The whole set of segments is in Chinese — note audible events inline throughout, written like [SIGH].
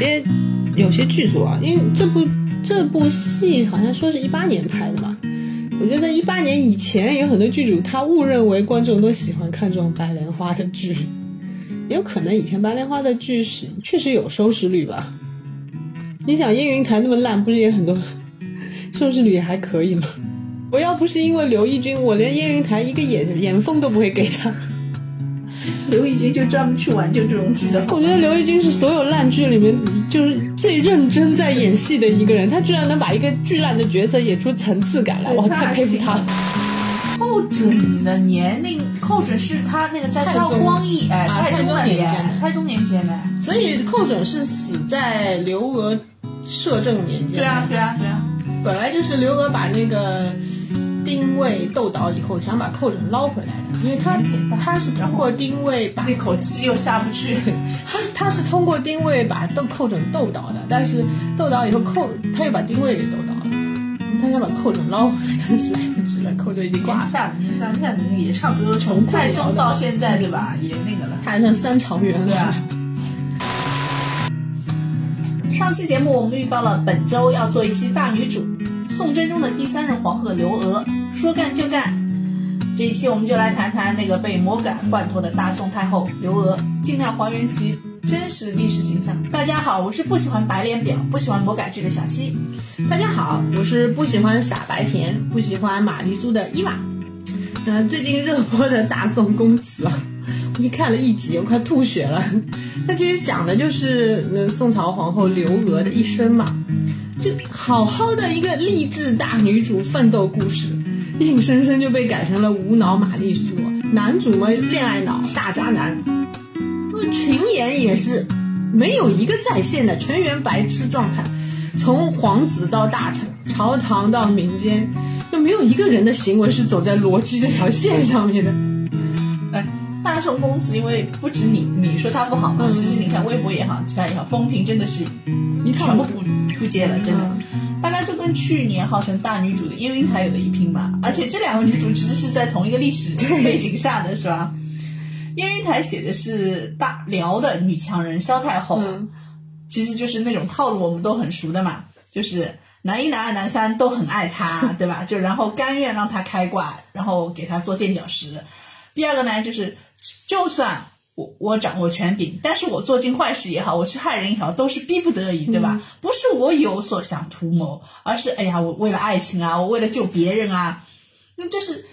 有些有些剧组啊，因为这部这部戏好像说是一八年拍的嘛，我觉得一八年以前有很多剧组他误认为观众都喜欢看这种白莲花的剧，也有可能以前白莲花的剧是确实有收视率吧。你想燕云台那么烂，不是也很多收视率也还可以吗？我要不是因为刘奕君，我连燕云台一个眼眼缝都不会给他。刘奕君就专门去挽救这种剧的。我觉得刘奕君是所有烂剧里面就是最认真在演戏的一个人，他居然能把一个巨烂的角色演出层次感来，我太佩服他。寇准的年龄，寇准是他那个在赵光义哎，太宗年间，太宗年间的，所以寇准是死在刘娥摄政年间。对啊，对啊，对啊，本来就是刘娥把那个。丁谓斗倒以后，想把寇准捞回来的，因为他他是通过丁谓把那口气又下不去，他他是通过丁谓把斗寇准斗倒的，但是斗倒以后寇他又把丁谓给斗倒了，他想把寇准捞回来，但是来不及了，寇准已经挂了。那那那也差不多从太宗到现在对吧，也那个了，他还剩三朝元了。[LAUGHS] 上期节目我们预告了本周要做一期大女主，宋真宗的第三任皇后刘娥。说干就干，这一期我们就来谈谈那个被魔改惯脱的大宋太后刘娥，尽量还原其真实历史形象。大家好，我是不喜欢白脸婊、不喜欢魔改剧的小七。大家好，我是不喜欢傻白甜、不喜欢玛丽苏的伊娃。嗯，最近热播的大宋宫词啊，我就看了一集，我快吐血了。[LAUGHS] 它其实讲的就是那宋朝皇后刘娥的一生嘛，就好好的一个励志大女主奋斗故事。硬生生就被改成了无脑玛丽苏，男主嘛恋爱脑大渣男，群演也是没有一个在线的，全员白痴状态，从皇子到大臣，朝堂到民间，就没有一个人的行为是走在逻辑这条线上面的。哎，大宋公子，因为不止你你说他不好嘛，其实你看微博也好，其他也好，风评真的是一全部不不接了，真的。大家就跟去年号称大女主的燕云台有的一拼吧，而且这两个女主其实是在同一个历史背景下的是吧？燕云台写的是大辽的女强人萧太后，其实就是那种套路我们都很熟的嘛，就是男一、男二、男三都很爱她，[LAUGHS] 对吧？就然后甘愿让她开挂，然后给她做垫脚石。第二个呢，就是就算。我我掌握权柄，但是我做尽坏事也好，我去害人也好，都是逼不得已，对吧？不是我有所想图谋，而是哎呀，我为了爱情啊，我为了救别人啊。那这是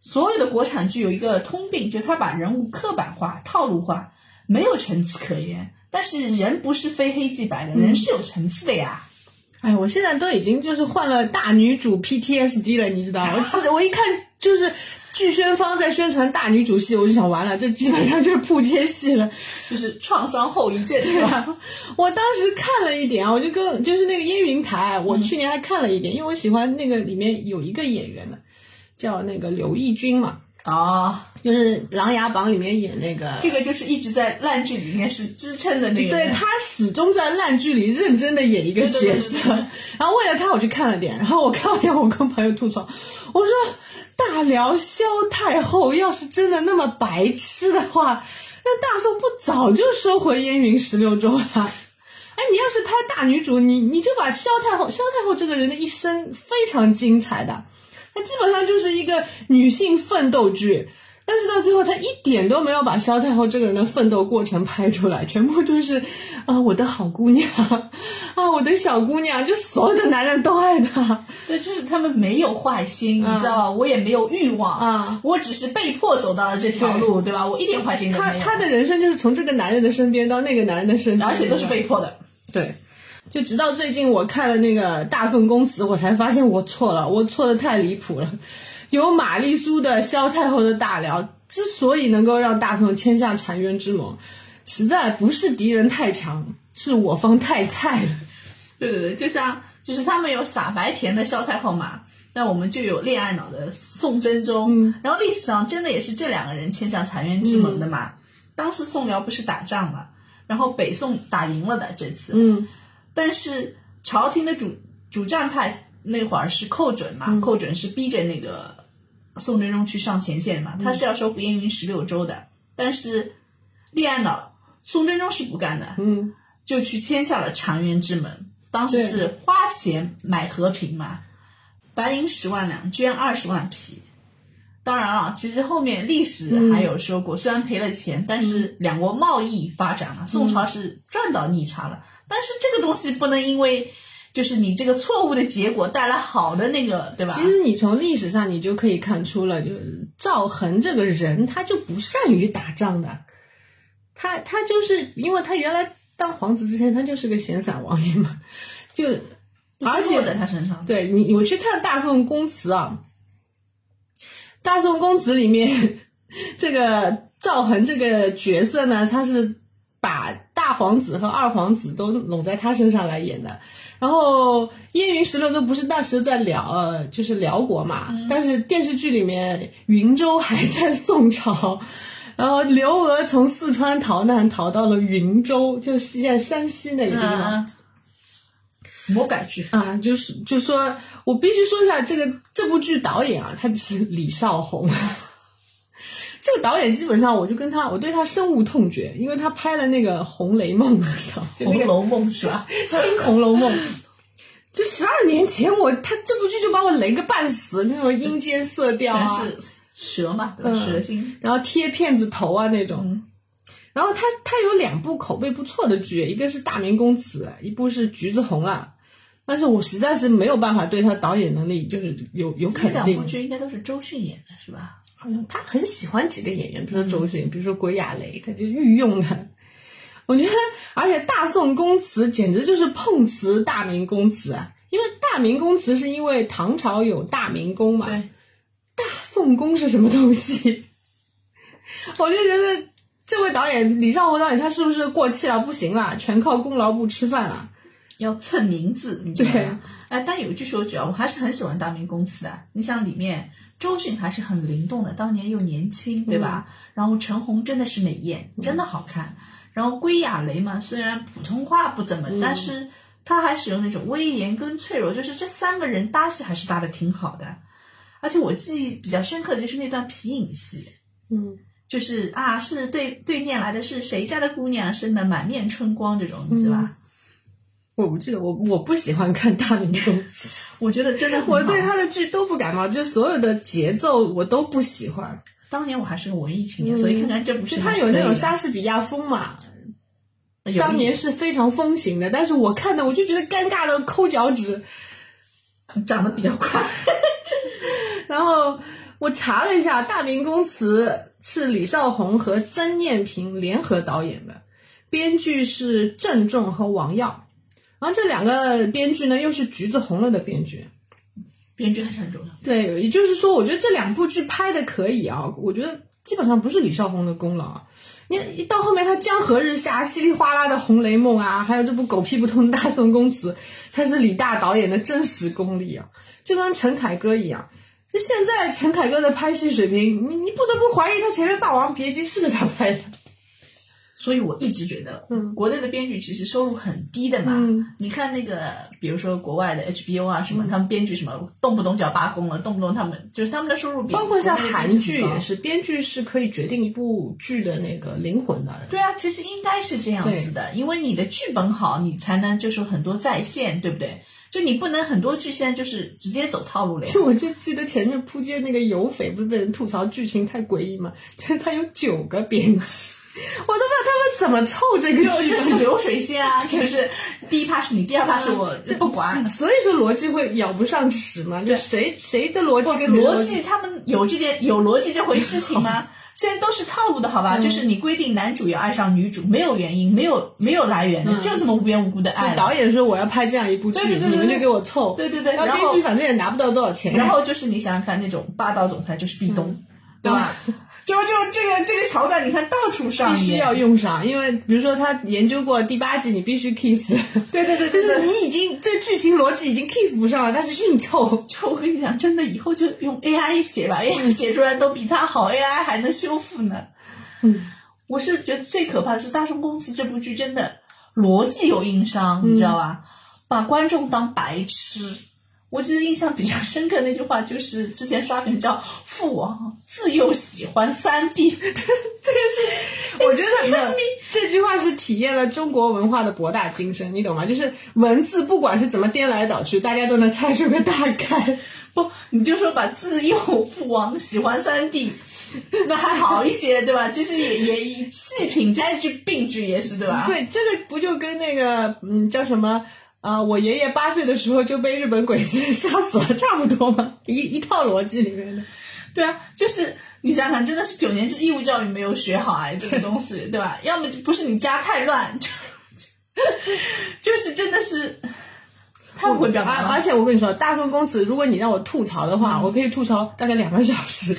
所有的国产剧有一个通病，就是他把人物刻板化、套路化，没有层次可言。但是人不是非黑即白的，人是有层次的呀。哎，我现在都已经就是患了大女主 PTSD 了，你知道？我我一看就是。剧宣方在宣传大女主戏，我就想完了，这基本上就是扑街戏了，[LAUGHS] 就是创伤后遗症？我当时看了一点啊，我就跟就是那个烟云台，我去年还看了一点，因为我喜欢那个里面有一个演员的，叫那个刘奕君嘛，哦，就是《琅琊榜》里面演那个，这个就是一直在烂剧里面是支撑的那个，对他始终在烂剧里认真的演一个角色，然后为了他我去看了点，然后我看完以后我跟朋友吐槽，我说。大辽萧太后要是真的那么白痴的话，那大宋不早就收回燕云十六州了？[LAUGHS] 哎，你要是拍大女主，你你就把萧太后，萧太后这个人的一生非常精彩的，她基本上就是一个女性奋斗剧。但是到最后，他一点都没有把萧太后这个人的奋斗过程拍出来，全部都是，啊，我的好姑娘，啊，我的小姑娘，就所有的男人都爱她。对，就是他们没有坏心，你知道吧？我也没有欲望啊，我只是被迫走到了这条路，对吧？我一点坏心都没有。他他的人生就是从这个男人的身边到那个男人的身边，而且都是被迫的。对，就直到最近我看了那个《大宋宫词》，我才发现我错了，我错的太离谱了。有玛丽苏的萧太后的大辽，之所以能够让大宋签下澶渊之盟，实在不是敌人太强，是我方太菜了。[LAUGHS] 对对对，就像就是他们有傻白甜的萧太后嘛，那我们就有恋爱脑的宋真宗。然后历史上真的也是这两个人签下澶渊之盟的嘛。当时宋辽不是打仗嘛，然后北宋打赢了的这次。嗯，但是朝廷的主主战派那会儿是寇准嘛，寇准是逼着那个。宋真宗去上前线嘛，他是要收复燕云十六州的，但是立案脑宋真宗是不干的。嗯，就去签下了澶渊之盟。当时是花钱买和平嘛，白银十万两，捐二十万匹。当然了，其实后面历史还有说过，虽然赔了钱，但是两国贸易发展了，宋朝是赚到逆差了。但是这个东西不能因为就是你这个错误的结果带来好的那个，对吧？其实你从历史上你就可以看出了，就是赵恒这个人他就不善于打仗的，他他就是因为他原来当皇子之前他就是个闲散王爷嘛，就而且在他身上，对你我去看《大宋宫词》啊。大宋公子里面，这个赵恒这个角色呢，他是把大皇子和二皇子都拢在他身上来演的。然后燕云十六州不是那时在辽呃，就是辽国嘛，但是电视剧里面云州还在宋朝，然后刘娥从四川逃难逃到了云州，就是现在山西那个地方。魔改剧啊，就是就说，我必须说一下这个这部剧导演啊，他是李少红。这个导演基本上，我就跟他，我对他深恶痛绝，因为他拍了那个《红雷梦》，《就红楼梦》是吧？新 [LAUGHS]《红楼梦》。就十二年前，我他这部剧就把我雷个半死，那种阴间色调啊，蛇嘛，蛇精，然后贴片子头啊那种。然后他他有两部口碑不错的剧，一个是《大明宫词》，一部是《橘子红了》。但是我实在是没有办法对他导演能力就是有有肯定。这两部剧应该都是周迅演的，是吧？好像他很喜欢几个演员，比如说周迅，比如说鬼亚雷，他就御用的。我觉得，而且《大宋宫词》简直就是碰瓷大明宫词啊！因为大明宫词是因为唐朝有大明宫嘛，大宋宫是什么东西？[LAUGHS] 我就觉得这位导演李少红导演他是不是过气了？不行了，全靠功劳不吃饭了。要蹭名字，你知道吗？哎，但有一句说句啊，我还是很喜欢《大明宫词》的。你想里面周迅还是很灵动的，当年又年轻，对吧？然后陈红真的是美艳，真的好看。然后归亚蕾嘛，虽然普通话不怎么，但是她还使用那种威严跟脆弱，就是这三个人搭戏还是搭的挺好的。而且我记忆比较深刻的就是那段皮影戏，嗯，就是啊，是对对面来的是谁家的姑娘生的满面春光这种，你知道吧？我不记得，我我不喜欢看大明宫词，[LAUGHS] 我觉得真的，我对他的剧都不感冒，就所有的节奏我都不喜欢。当年我还是个文艺青年，所以看看这部剧，他有那种莎士比亚风嘛，当年是非常风行的。但是我看的我就觉得尴尬的抠脚趾，[LAUGHS] 长得比较快。[LAUGHS] 然后我查了一下，《大明宫词》是李少红和曾念平联合导演的，编剧是郑重和王耀。然后这两个编剧呢，又是《橘子红了》的编剧，编剧还是很重要。对，也就是说，我觉得这两部剧拍的可以啊，我觉得基本上不是李少红的功劳。你一到后面，他《江河日下》稀里哗啦的《红雷梦》啊，还有这部狗屁不通的《大宋宫词》，才是李大导演的真实功力啊！就跟陈凯歌一样，就现在陈凯歌的拍戏水平，你你不得不怀疑他前面《霸王别姬》是不是他拍的。所以我一直觉得，嗯，国内的编剧其实收入很低的嘛。嗯，你看那个，比如说国外的 HBO 啊什么，他们编剧什么动不动就要罢工了，动不动他们就是他们的收入比包括像韩剧也是，编剧是可以决定一部剧的那个灵魂的。对啊，其实应该是这样子的，因为你的剧本好，你才能就是很多在线，对不对？就你不能很多剧现在就是直接走套路了呀。就我就记得前面扑街那个有匪，不是被人吐槽剧情太诡异吗？就 [LAUGHS] 是他有九个编剧。我都不知道他们怎么凑这个剧，就是流水线啊，就是第一趴是你，第二趴是我，不管。所以说逻辑会咬不上齿嘛，就谁谁的逻辑跟逻辑，他们有这件有逻辑这回事情吗？[LAUGHS] 现在都是套路的好吧？就是你规定男主要爱上女主，没有原因，没有没有来源的，就这么无缘无故的爱。导演说我要拍这样一部剧，你们就给我凑。对对对，然后编剧反正也拿不到多少钱。然后就是你想想看，那种霸道总裁就是壁咚，对吧？就就这个这个桥段，你看到处上必须要用上，因为比如说他研究过第八集，你必须 kiss。对 [LAUGHS] 对对，就是你已经这剧情逻辑已经 kiss 不上了，但是硬凑。就我跟你讲，真的以后就用 AI 写吧，AI 写出来都比他好，AI 还能修复呢。嗯，我是觉得最可怕的是《大宋公司》这部剧，真的逻辑有硬伤，你知道吧？把观众当白痴。我记得印象比较深刻那句话就是之前刷屏叫“父王自幼喜欢三 D”，[LAUGHS] 这个是我觉得这句话是体验了中国文化的博大精深，你懂吗？就是文字不管是怎么颠来倒去，大家都能猜出个大概。不，你就说把自幼父王喜欢三 D，那还好一些，对吧？其实也也细品 [LAUGHS] 这句病句也是，对吧？对，这个不就跟那个嗯叫什么啊、我爷爷八岁的时候就被日本鬼子 [LAUGHS] 杀死了，差不多嘛？一一套逻辑里面的。对啊，就是你想想，真的是九年制义务教育没有学好哎，这个东西，对吧？要么就不是你家太乱，就就是真的是 [LAUGHS] 太不会表达而而。且我跟你说，大宋公子，如果你让我吐槽的话，我可以吐槽大概两个小时。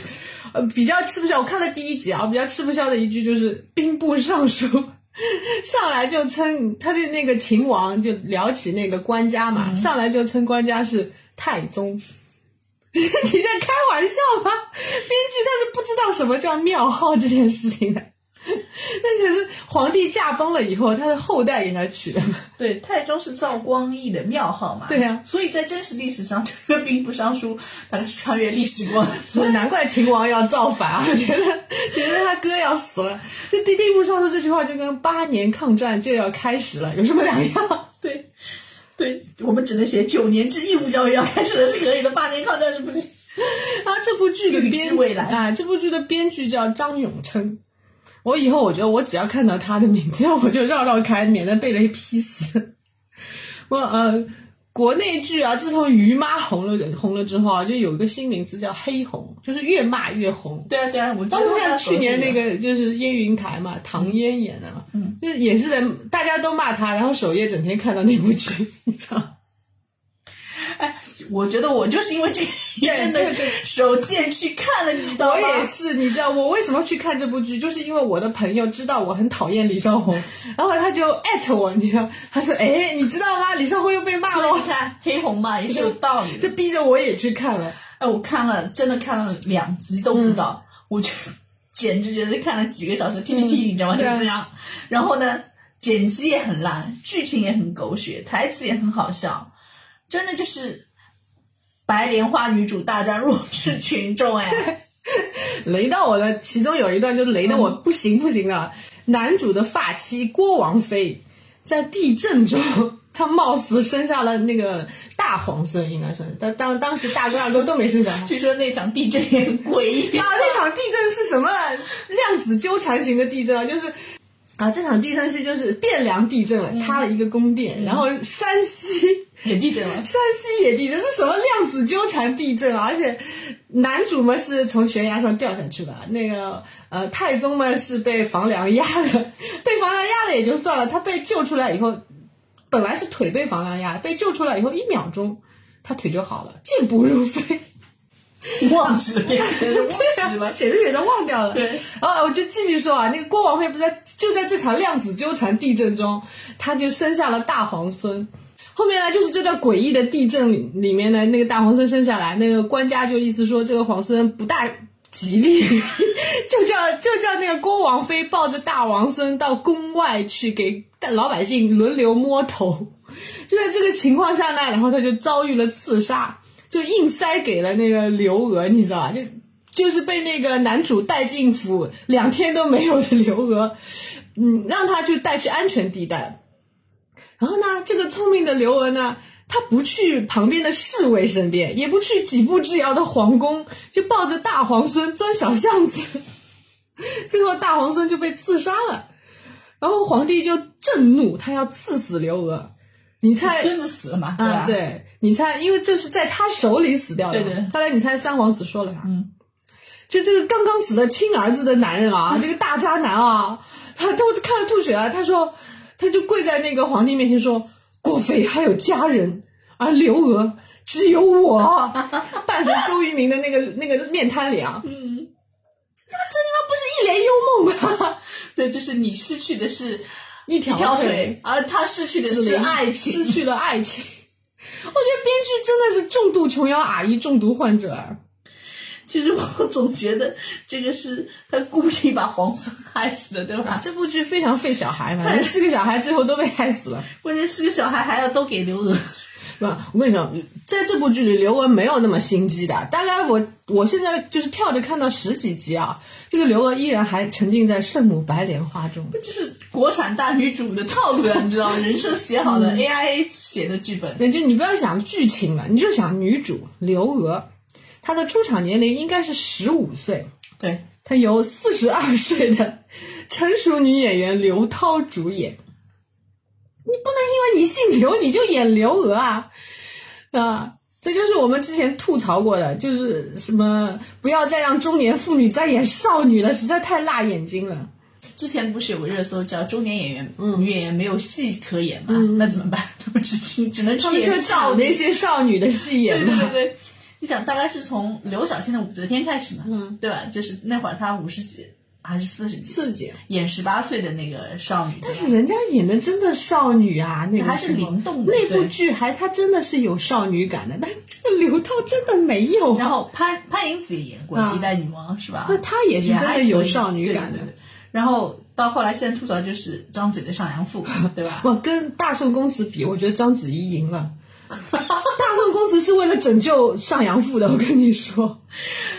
呃，比较吃不消，我看了第一集啊，比较吃不消的一句就是兵部尚书 [LAUGHS] 上来就称他的那个秦王就聊起那个官家嘛，上来就称官家是太宗。[LAUGHS] 你在开玩笑吗？编剧他是不知道什么叫庙号这件事情的。[LAUGHS] 那可是皇帝驾崩了以后，他的后代给他取的嘛。对，太宗是赵光义的庙号嘛。对呀所以在真实历史上，这个兵部尚书大概是穿越历史过。[LAUGHS] 所以难怪秦王要造反啊！我 [LAUGHS] 觉得觉得他哥要死了。这第兵部尚书这句话就跟八年抗战就要开始了有什么两样？对，对，我们只能写九年制义务教育要开始了是可以的，八年抗战是不行。然后这部剧的编知未来啊，这部剧的编剧叫张永琛。我以后我觉得我只要看到他的名字，[LAUGHS] 我就绕绕开，免得被雷劈死。我呃，国内剧啊，自从于妈红了红了之后啊，就有一个新名字叫黑红，就是越骂越红。对啊，对啊，我包括像去年那个。就是烟云台嘛，唐嫣演的嘛，嗯，就是也是在大家都骂他，然后首页整天看到那部剧，你知道吗？我觉得我就是因为这个一阵的手贱去看了，你知道我？也是，你知道我为什么去看这部剧，就是因为我的朋友知道我很讨厌李少红，[LAUGHS] 然后他就艾特我，你知道，他说，哎，你知道吗？李少红又被骂了你，看黑红嘛也是有道理就。逼着我也去看了。哎，我看了，真的看了两集都不到，我就简直觉得看了几个小时 PPT，、你知道吗？就这样。然后呢，剪辑也很烂，剧情也很狗血，台词也很好笑，真的就是白莲花女主大战弱智群众哎。[LAUGHS] 雷到我的，其中有一段就雷的我不行不行的。男主的发妻郭王妃在地震中，她貌似生下了那个大皇孙，应该算是。但当当时大哥二哥都没生小孩。[LAUGHS] 据说那场地震也很诡异啊，[LAUGHS] 那场地震是什么量子纠缠型的地震啊？就是啊，这场地震是就是汴梁地震了，塌了一个宫殿，然后山西也地震了。山西也地震，是什么量子纠缠地震啊？而且男主嘛是从悬崖上掉下去的，那个呃太宗嘛是被房梁压的，[LAUGHS] 被房梁压了也就算了，他被救出来以后，本来是腿被房梁压，被救出来以后一秒钟他腿就好了，健步如飞。忘记了，忘记了。[LAUGHS] 写着写着忘掉了。对，啊我就继续说啊，那个郭王妃不在就在这场量子纠缠地震中，她就生下了大皇孙。后面呢，就是这段诡异的地震里面呢，那个大皇孙生下来，那个官家就意思说这个皇孙不大吉利，[LAUGHS] 就叫就叫那个郭王妃抱着大王孙到宫外去给老百姓轮流摸头。就在这个情况下呢，然后他就遭遇了刺杀，就硬塞给了那个刘娥，你知道吧？就就是被那个男主带进府两天都没有的刘娥，嗯，让他去带去安全地带。然后呢，这个聪明的刘娥呢，她不去旁边的侍卫身边，也不去几步之遥的皇宫，就抱着大皇孙钻小巷子，[LAUGHS] 最后大皇孙就被刺杀了。然后皇帝就震怒，他要刺死刘娥。你猜孙子死了嘛？对吧？啊，对，你猜，因为这是在他手里死掉的。对对后来你猜三皇子说了啥？嗯，就这个刚刚死的亲儿子的男人啊，[LAUGHS] 这个大渣男啊，他都看了吐血了。他说，他就跪在那个皇帝面前说：“郭妃还有家人，而刘娥只有我。” [LAUGHS] 伴随周渝民的那个那个面瘫脸啊，嗯，这他妈不是一帘幽梦吗！[LAUGHS] 对，就是你失去的是一条腿，而他失去的是爱情。失去了爱情。[LAUGHS] 我觉得编剧真的是重度琼瑶阿姨中毒患者啊。其实我总觉得这个是他故意把皇孙害死的，对吧？这部剧非常费小孩嘛，四个小孩最后都被害死了。关键四个小孩还要都给刘娥，不，我跟你说，在这部剧里，刘娥没有那么心机的。大概我我现在就是跳着看到十几集啊，这个刘娥依然还沉浸在圣母白莲花中。这是国产大女主的套路啊，你知道吗？人设写好的，AIA 写的剧本。对，就你不要想剧情了，你就想女主刘娥，她的出场年龄应该是十五岁。对，她由四十二岁的成熟女演员刘涛主演。你不能因为你姓刘你就演刘娥啊，啊，这就是我们之前吐槽过的，就是什么不要再让中年妇女再演少女了，实在太辣眼睛了。之前不是有个热搜叫中年演员女演员没有戏可演吗？那怎么办？[LAUGHS] 他们只只能去演找那些少女的戏演嘛。对对对，你想大概是从刘晓庆的武则天开始嘛，嗯，对吧？就是那会儿她五十几。还是四十几，四十几演十八岁的那个少女，但是人家演的真的少女啊，那个还是灵动的。那部剧还她真的是有少女感的，但这个刘涛真的没有。[LAUGHS] 然后潘潘迎紫也演过《一代女王》，是吧？那她也是真的有少女感的。然后到后来，现在吐槽就是章子怡的上阳赋，对吧？[LAUGHS] 我跟大宋公子比，我觉得章子怡赢了。[LAUGHS] 大宋公子是为了拯救上阳赋的，[LAUGHS] 我跟你说。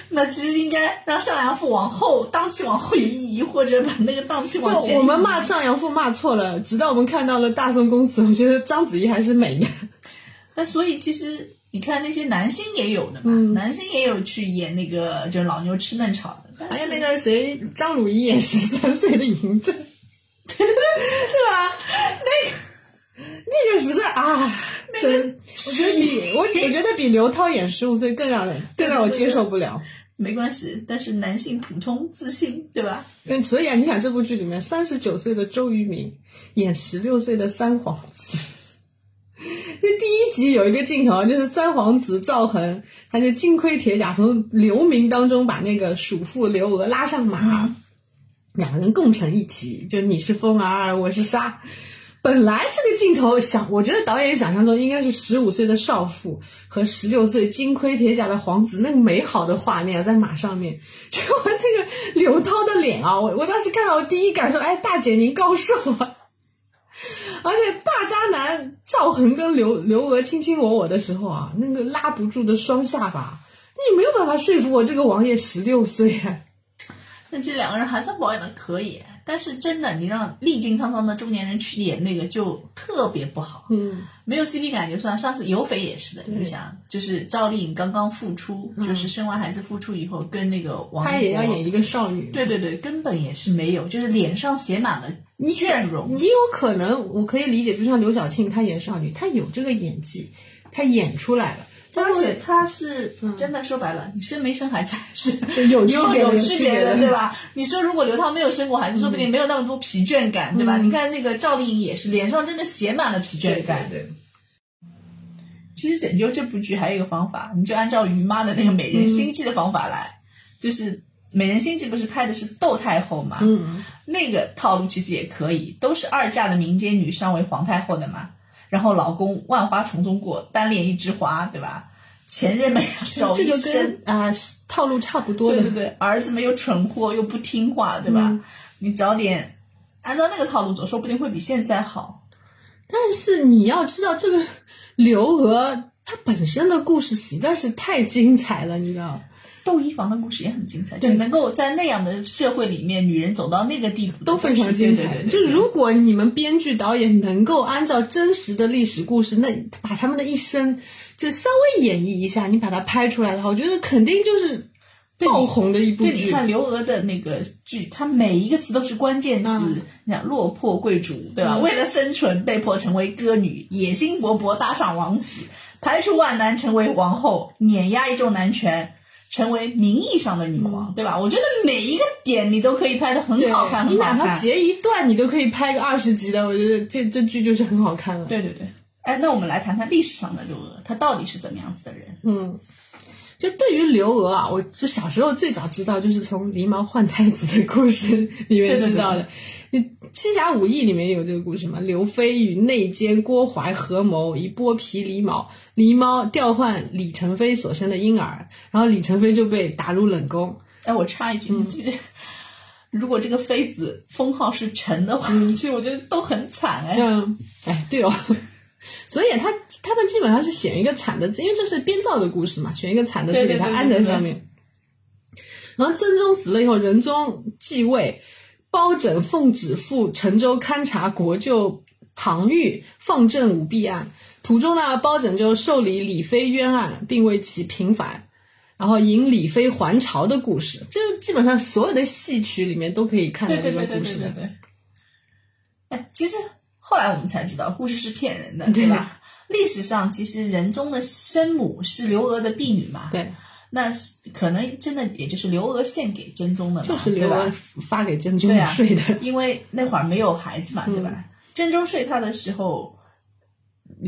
那其实应该让上阳赋往后档期往后移，或者把那个档期往前。我们骂上阳赋骂错了，直到我们看到了大宋公子，我觉得章子怡还是美的。那所以其实你看那些男星也有的嘛，男星也有去演那个就是老牛吃嫩草的，还有那个谁张鲁一演十三岁的嬴政，[LAUGHS] 对吧？那个 [LAUGHS] 那个实在啊，真 [LAUGHS] 我觉得比 [LAUGHS] 我我觉得比刘涛演十五岁更让人更让我接受不了。没关系，但是男性普通自信，对吧？嗯，所以啊，你想这部剧里面三十九岁的周渝民演十六岁的三皇子，那第一集有一个镜头就是三皇子赵恒，他就金盔铁甲从流民当中把那个蜀妇刘娥拉上马，两人共乘一骑，就你是风儿，我是沙。本来这个镜头想，我觉得导演想象中应该是十五岁的少妇和十六岁金盔铁甲的皇子那个美好的画面在马上面。结果这个刘涛的脸啊，我 [LAUGHS] 我当时看到我第一感受，哎，大姐您高寿啊！而且大渣男赵恒跟刘刘娥卿卿我我的时候啊，那个拉不住的双下巴，你没有办法说服我这个王爷十六岁。那这两个人还算保养的可以。但是真的，你让历经沧桑的中年人去演那个就特别不好，嗯，没有 CP 感就算。上次有匪也是的，你想，就是赵丽颖刚刚复出，就是生完孩子复出以后，跟那个王，她也要演一个少女，对对对，根本也是没有，就是脸上写满了倦容。你有可能，我可以理解，就像刘晓庆，她演少女，她有这个演技，她演出来了。而且他是真的说白了，你生没生孩子是 [LAUGHS] 有有有区别的，对吧？你说如果刘涛没有生过孩子，说不定没有那么多疲倦感，对吧？你看那个赵丽颖也是，脸上真的写满了疲倦感。对。其实拯救这部剧还有一个方法，你就按照于妈的那个美人心计的方法来，就是美人心计不是拍的是窦太后嘛？嗯。那个套路其实也可以，都是二嫁的民间女上为皇太后的嘛。然后老公万花丛中过，单恋一枝花，对吧？前任们手一伸啊，套路差不多的。对对对，儿子们又蠢货又不听话，对吧？你早点按照那个套路走，说不定会比现在好。但是你要知道，这个刘娥她本身的故事实在是太精彩了，你知道。窦漪房的故事也很精彩，就能够在那样的社会里面，女人走到那个地步都非常精彩。就如果你们编剧导演能够按照真实的历史故事，那把他们的一生就稍微演绎一下，你把它拍出来的话，我觉得肯定就是爆红的一部剧。你看刘娥的那个剧，它每一个词都是关键词，你想落魄贵族对吧？为了生存被迫成为歌女，野心勃勃搭上王子，排除万难成为王后，碾压一众男权。成为名义上的女皇，对吧？我觉得每一个点你都可以拍的很好看，你哪怕截一段，你都可以拍个二十集的。我觉得这这剧就是很好看了。对对对，哎，那我们来谈谈历史上的刘娥，她到底是怎么样子的人？嗯，就对于刘娥啊，我就小时候最早知道就是从狸猫换太子的故事里面知道的。《[LAUGHS] 七侠五义》里面有这个故事嘛？刘飞与内奸郭淮合谋，以剥皮狸猫，狸猫调换李成飞所生的婴儿，然后李成飞就被打入冷宫。哎，我插一句，你记得，如果这个妃子封号是陈的话，[LAUGHS] 其实我觉得都很惨哎。嗯，哎，对哦，[LAUGHS] 所以他他们基本上是选一个惨的字，因为这是编造的故事嘛，选一个惨的字给他安在上面。然后真宗死了以后，仁宗继位，包拯奉旨赴陈州勘察国舅庞玉放正舞弊案。途中呢，包拯就受理李妃冤案，并为其平反，然后引李妃还朝的故事。这基本上所有的戏曲里面都可以看到这个故事。哎，其实后来我们才知道，故事是骗人的，对吧？历史上其实人中的生母是刘娥的婢女嘛？对。那可能真的也就是刘娥献给真宗的嘛？就是刘娥发给真宗睡的。因为那会儿没有孩子嘛，对吧？真宗睡他的时候，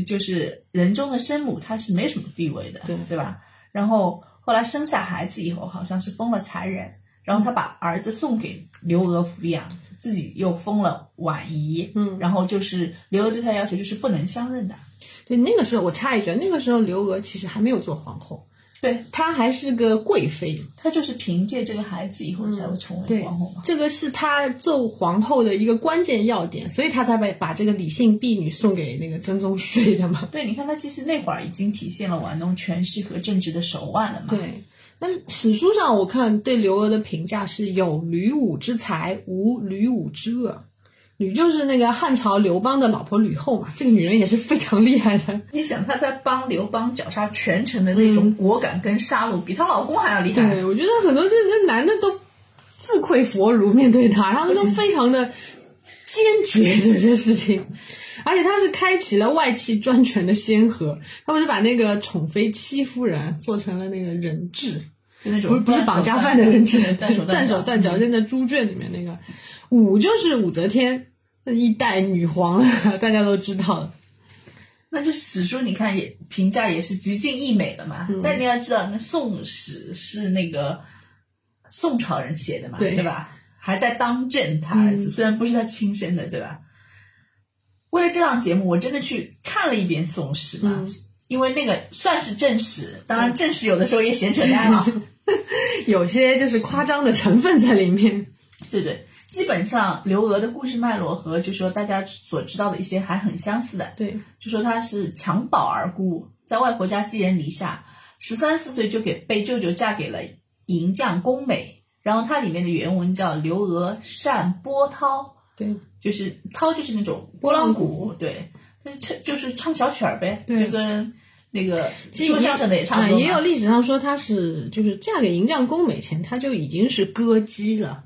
就是仁宗的生母，她是没什么地位的，对对吧？然后后来生下孩子以后，好像是封了才人，然后他把儿子送给刘娥抚养，自己又封了婉仪。嗯，然后就是刘娥对他要求就是不能相认的。对，那个时候我插一句，那个时候刘娥其实还没有做皇后。对，她还是个贵妃，她就是凭借这个孩子以后才会成为皇后嘛。这个是她做皇后的一个关键要点，所以她才把把这个李姓婢女送给那个真宗睡的嘛。对，你看她其实那会儿已经体现了玩弄权势和政治的手腕了嘛。对，那史书上我看对刘娥的评价是有吕武之才，无吕武之恶。吕就是那个汉朝刘邦的老婆吕后嘛，这个女人也是非常厉害的。你想她在帮刘邦绞杀权臣的那种果敢跟杀戮，比她老公还要厉害。对，我觉得很多就是男的都自愧佛如，面对她，他们都非常的坚决这些事情。而且他是开启了外戚专权的先河，他不是把那个宠妃戚夫人做成了那个人质，就那种不是不是绑架犯的人质，断手断脚扔在猪圈里面那个。武就是武则天，一代女皇，[LAUGHS] 大家都知道了。那就是史书，你看也评价也是极尽溢美的嘛。但你要知道，那《宋史》是那个宋朝人写的嘛，对吧？还在当政，他儿子虽然不是他亲生的，对吧？为了这档节目，我真的去看了一遍《宋史》嘛，因为那个算是正史，当然正史有的时候也闲扯淡啊，[LAUGHS] 有些就是夸张的成分在里面。对对。基本上刘娥的故事脉络和就说大家所知道的一些还很相似的，对，就说她是襁褓而孤，在外婆家寄人篱下，十三四岁就给被舅舅嫁给了银匠宫美，然后它里面的原文叫刘娥善波涛，对，就是涛就是那种拨浪鼓，对，那唱就是唱小曲儿呗，就跟那个说相声的也差不多。也有历史上说她是就是嫁给银匠宫美前，她就已经是歌姬了。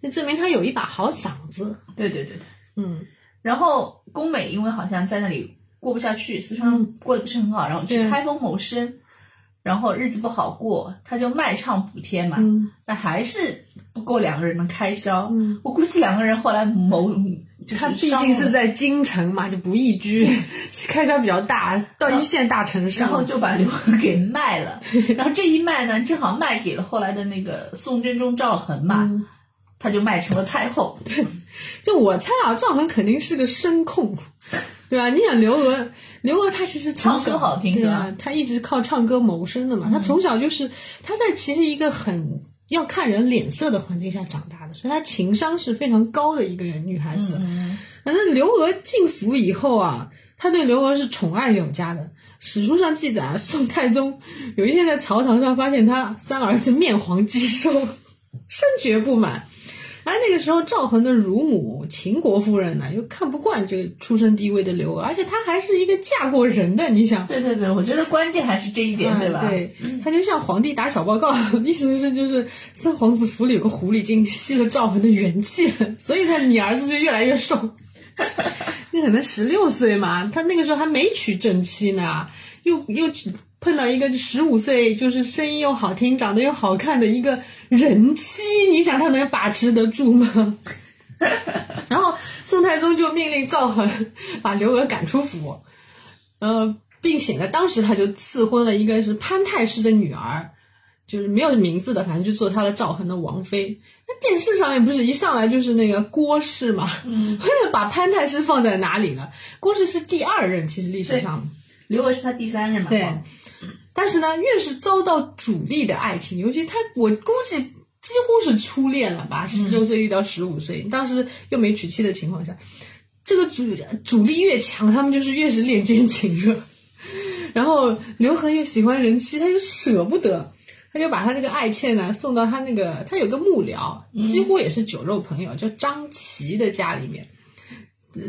那证明他有一把好嗓子。对对对对，嗯。然后宫美因为好像在那里过不下去，四川过得不是很好，然后去开封谋生，然后日子不好过，他就卖唱补贴嘛。嗯。那还是不够两个人的开销。嗯。我估计两个人后来谋，他毕竟是在京城嘛，就不易居，[LAUGHS] 开销比较大，到一线大城市，然后就把刘恒给卖了。然后这一卖呢，正好卖给了后来的那个宋真宗赵恒嘛。他就卖成了太后，[LAUGHS] 对，就我猜啊，赵恒肯定是个声控，对吧？你想刘娥，刘娥她其实唱歌好听，对吧？她一直靠唱歌谋生的嘛。她从小就是她在其实一个很要看人脸色的环境下长大的，所以她情商是非常高的一个人女孩子。反正刘娥进府以后啊，她对刘娥是宠爱有加的。史书上记载啊，宋太宗有一天在朝堂上发现他三儿子面黄肌瘦，[LAUGHS] 深觉不满。而那个时候，赵恒的乳母秦国夫人呢，又看不惯这个出身低微的刘娥，而且她还是一个嫁过人的，你想？对对对，我觉得关键还是这一点，对吧？对，她就向皇帝打小报告，意思是就是三皇子府里有个狐狸精吸了赵恒的元气，所以他你儿子就越来越瘦。[LAUGHS] 那可能十六岁嘛，他那个时候还没娶正妻呢，又又碰到一个十五岁，就是声音又好听、长得又好看的一个人妻，你想他能把持得住吗？[LAUGHS] 然后宋太宗就命令赵恒把刘娥赶出府，呃，并且呢，当时他就赐婚了一个是潘太师的女儿，就是没有名字的，反正就做他的赵恒的王妃。那电视上面不是一上来就是那个郭氏嘛？嗯，[LAUGHS] 把潘太师放在哪里了？郭氏是第二任，其实历史上，刘娥是他第三任嘛？对。但是呢，越是遭到主力的爱情，尤其他，我估计几乎是初恋了吧？十六岁遇到十五岁，当时又没娶妻的情况下，这个阻阻力越强，他们就是越是恋奸情热。然后刘恒又喜欢人妻，他又舍不得，他就把他这个爱妾呢送到他那个他有个幕僚，几乎也是酒肉朋友，叫张琪的家里面。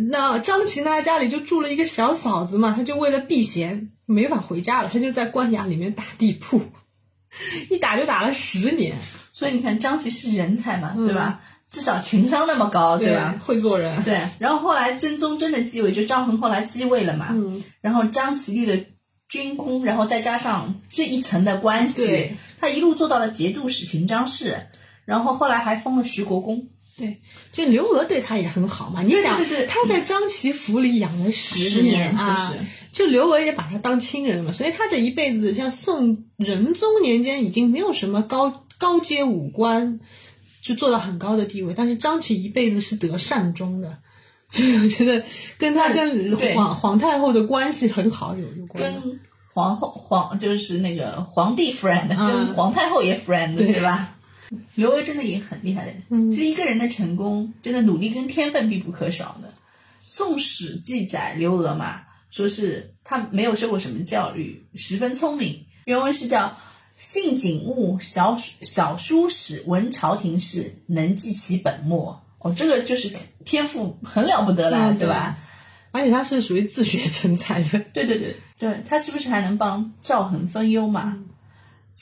那张琪呢家里就住了一个小嫂子嘛，他就为了避嫌没法回家了，他就在官衙里面打地铺，一打就打了十年。所以你看张琪是人才嘛，对吧？至少情商那么高，对吧？会做人。对，然后后来真宗真的继位，就张衡后来继位了嘛。嗯。然后张琪立了军功，然后再加上这一层的关系，他一路做到了节度使、平章事，然后后来还封了徐国公。对，就刘娥对他也很好嘛。你想，他在张琪府里养了十年啊，就刘娥也把他当亲人嘛。所以他这一辈子，像宋仁宗年间，已经没有什么高高阶武官。就做到很高的地位，但是张琪一辈子是得善终的，[LAUGHS] 我觉得跟他跟皇皇太后的关系很好有有关。跟皇后皇就是那个皇帝 friend，跟皇太后也 friend，对吧？刘娥真的也很厉害的，嗯，就一个人的成功，真的努力跟天分必不可少的。《宋史》记载刘娥嘛，说是她没有受过什么教育，十分聪明。原文是叫。性景物，小小书史，闻朝廷事，能记其本末。哦，这个就是天赋很了不得了，对吧？而且他是属于自学成才的。对对对对，他是不是还能帮赵恒分忧嘛？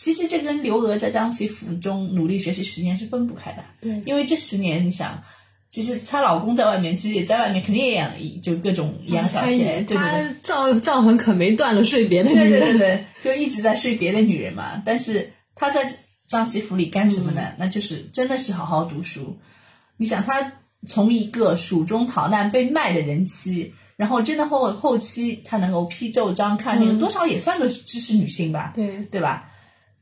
其实这跟刘娥在张琪府中努力学习十年是分不开的。对，因为这十年，你想。其实她老公在外面，其实也在外面，肯定也养，就各种养小妾。他赵赵恒可没断了睡别的女人，对对对，就一直在睡别的女人嘛。但是他在张琪府里干什么呢？那就是真的是好好读书。你想，他从一个蜀中逃难被卖的人妻，然后真的后后期她能够批奏章，看那个多少也算个知识女性吧？对对吧？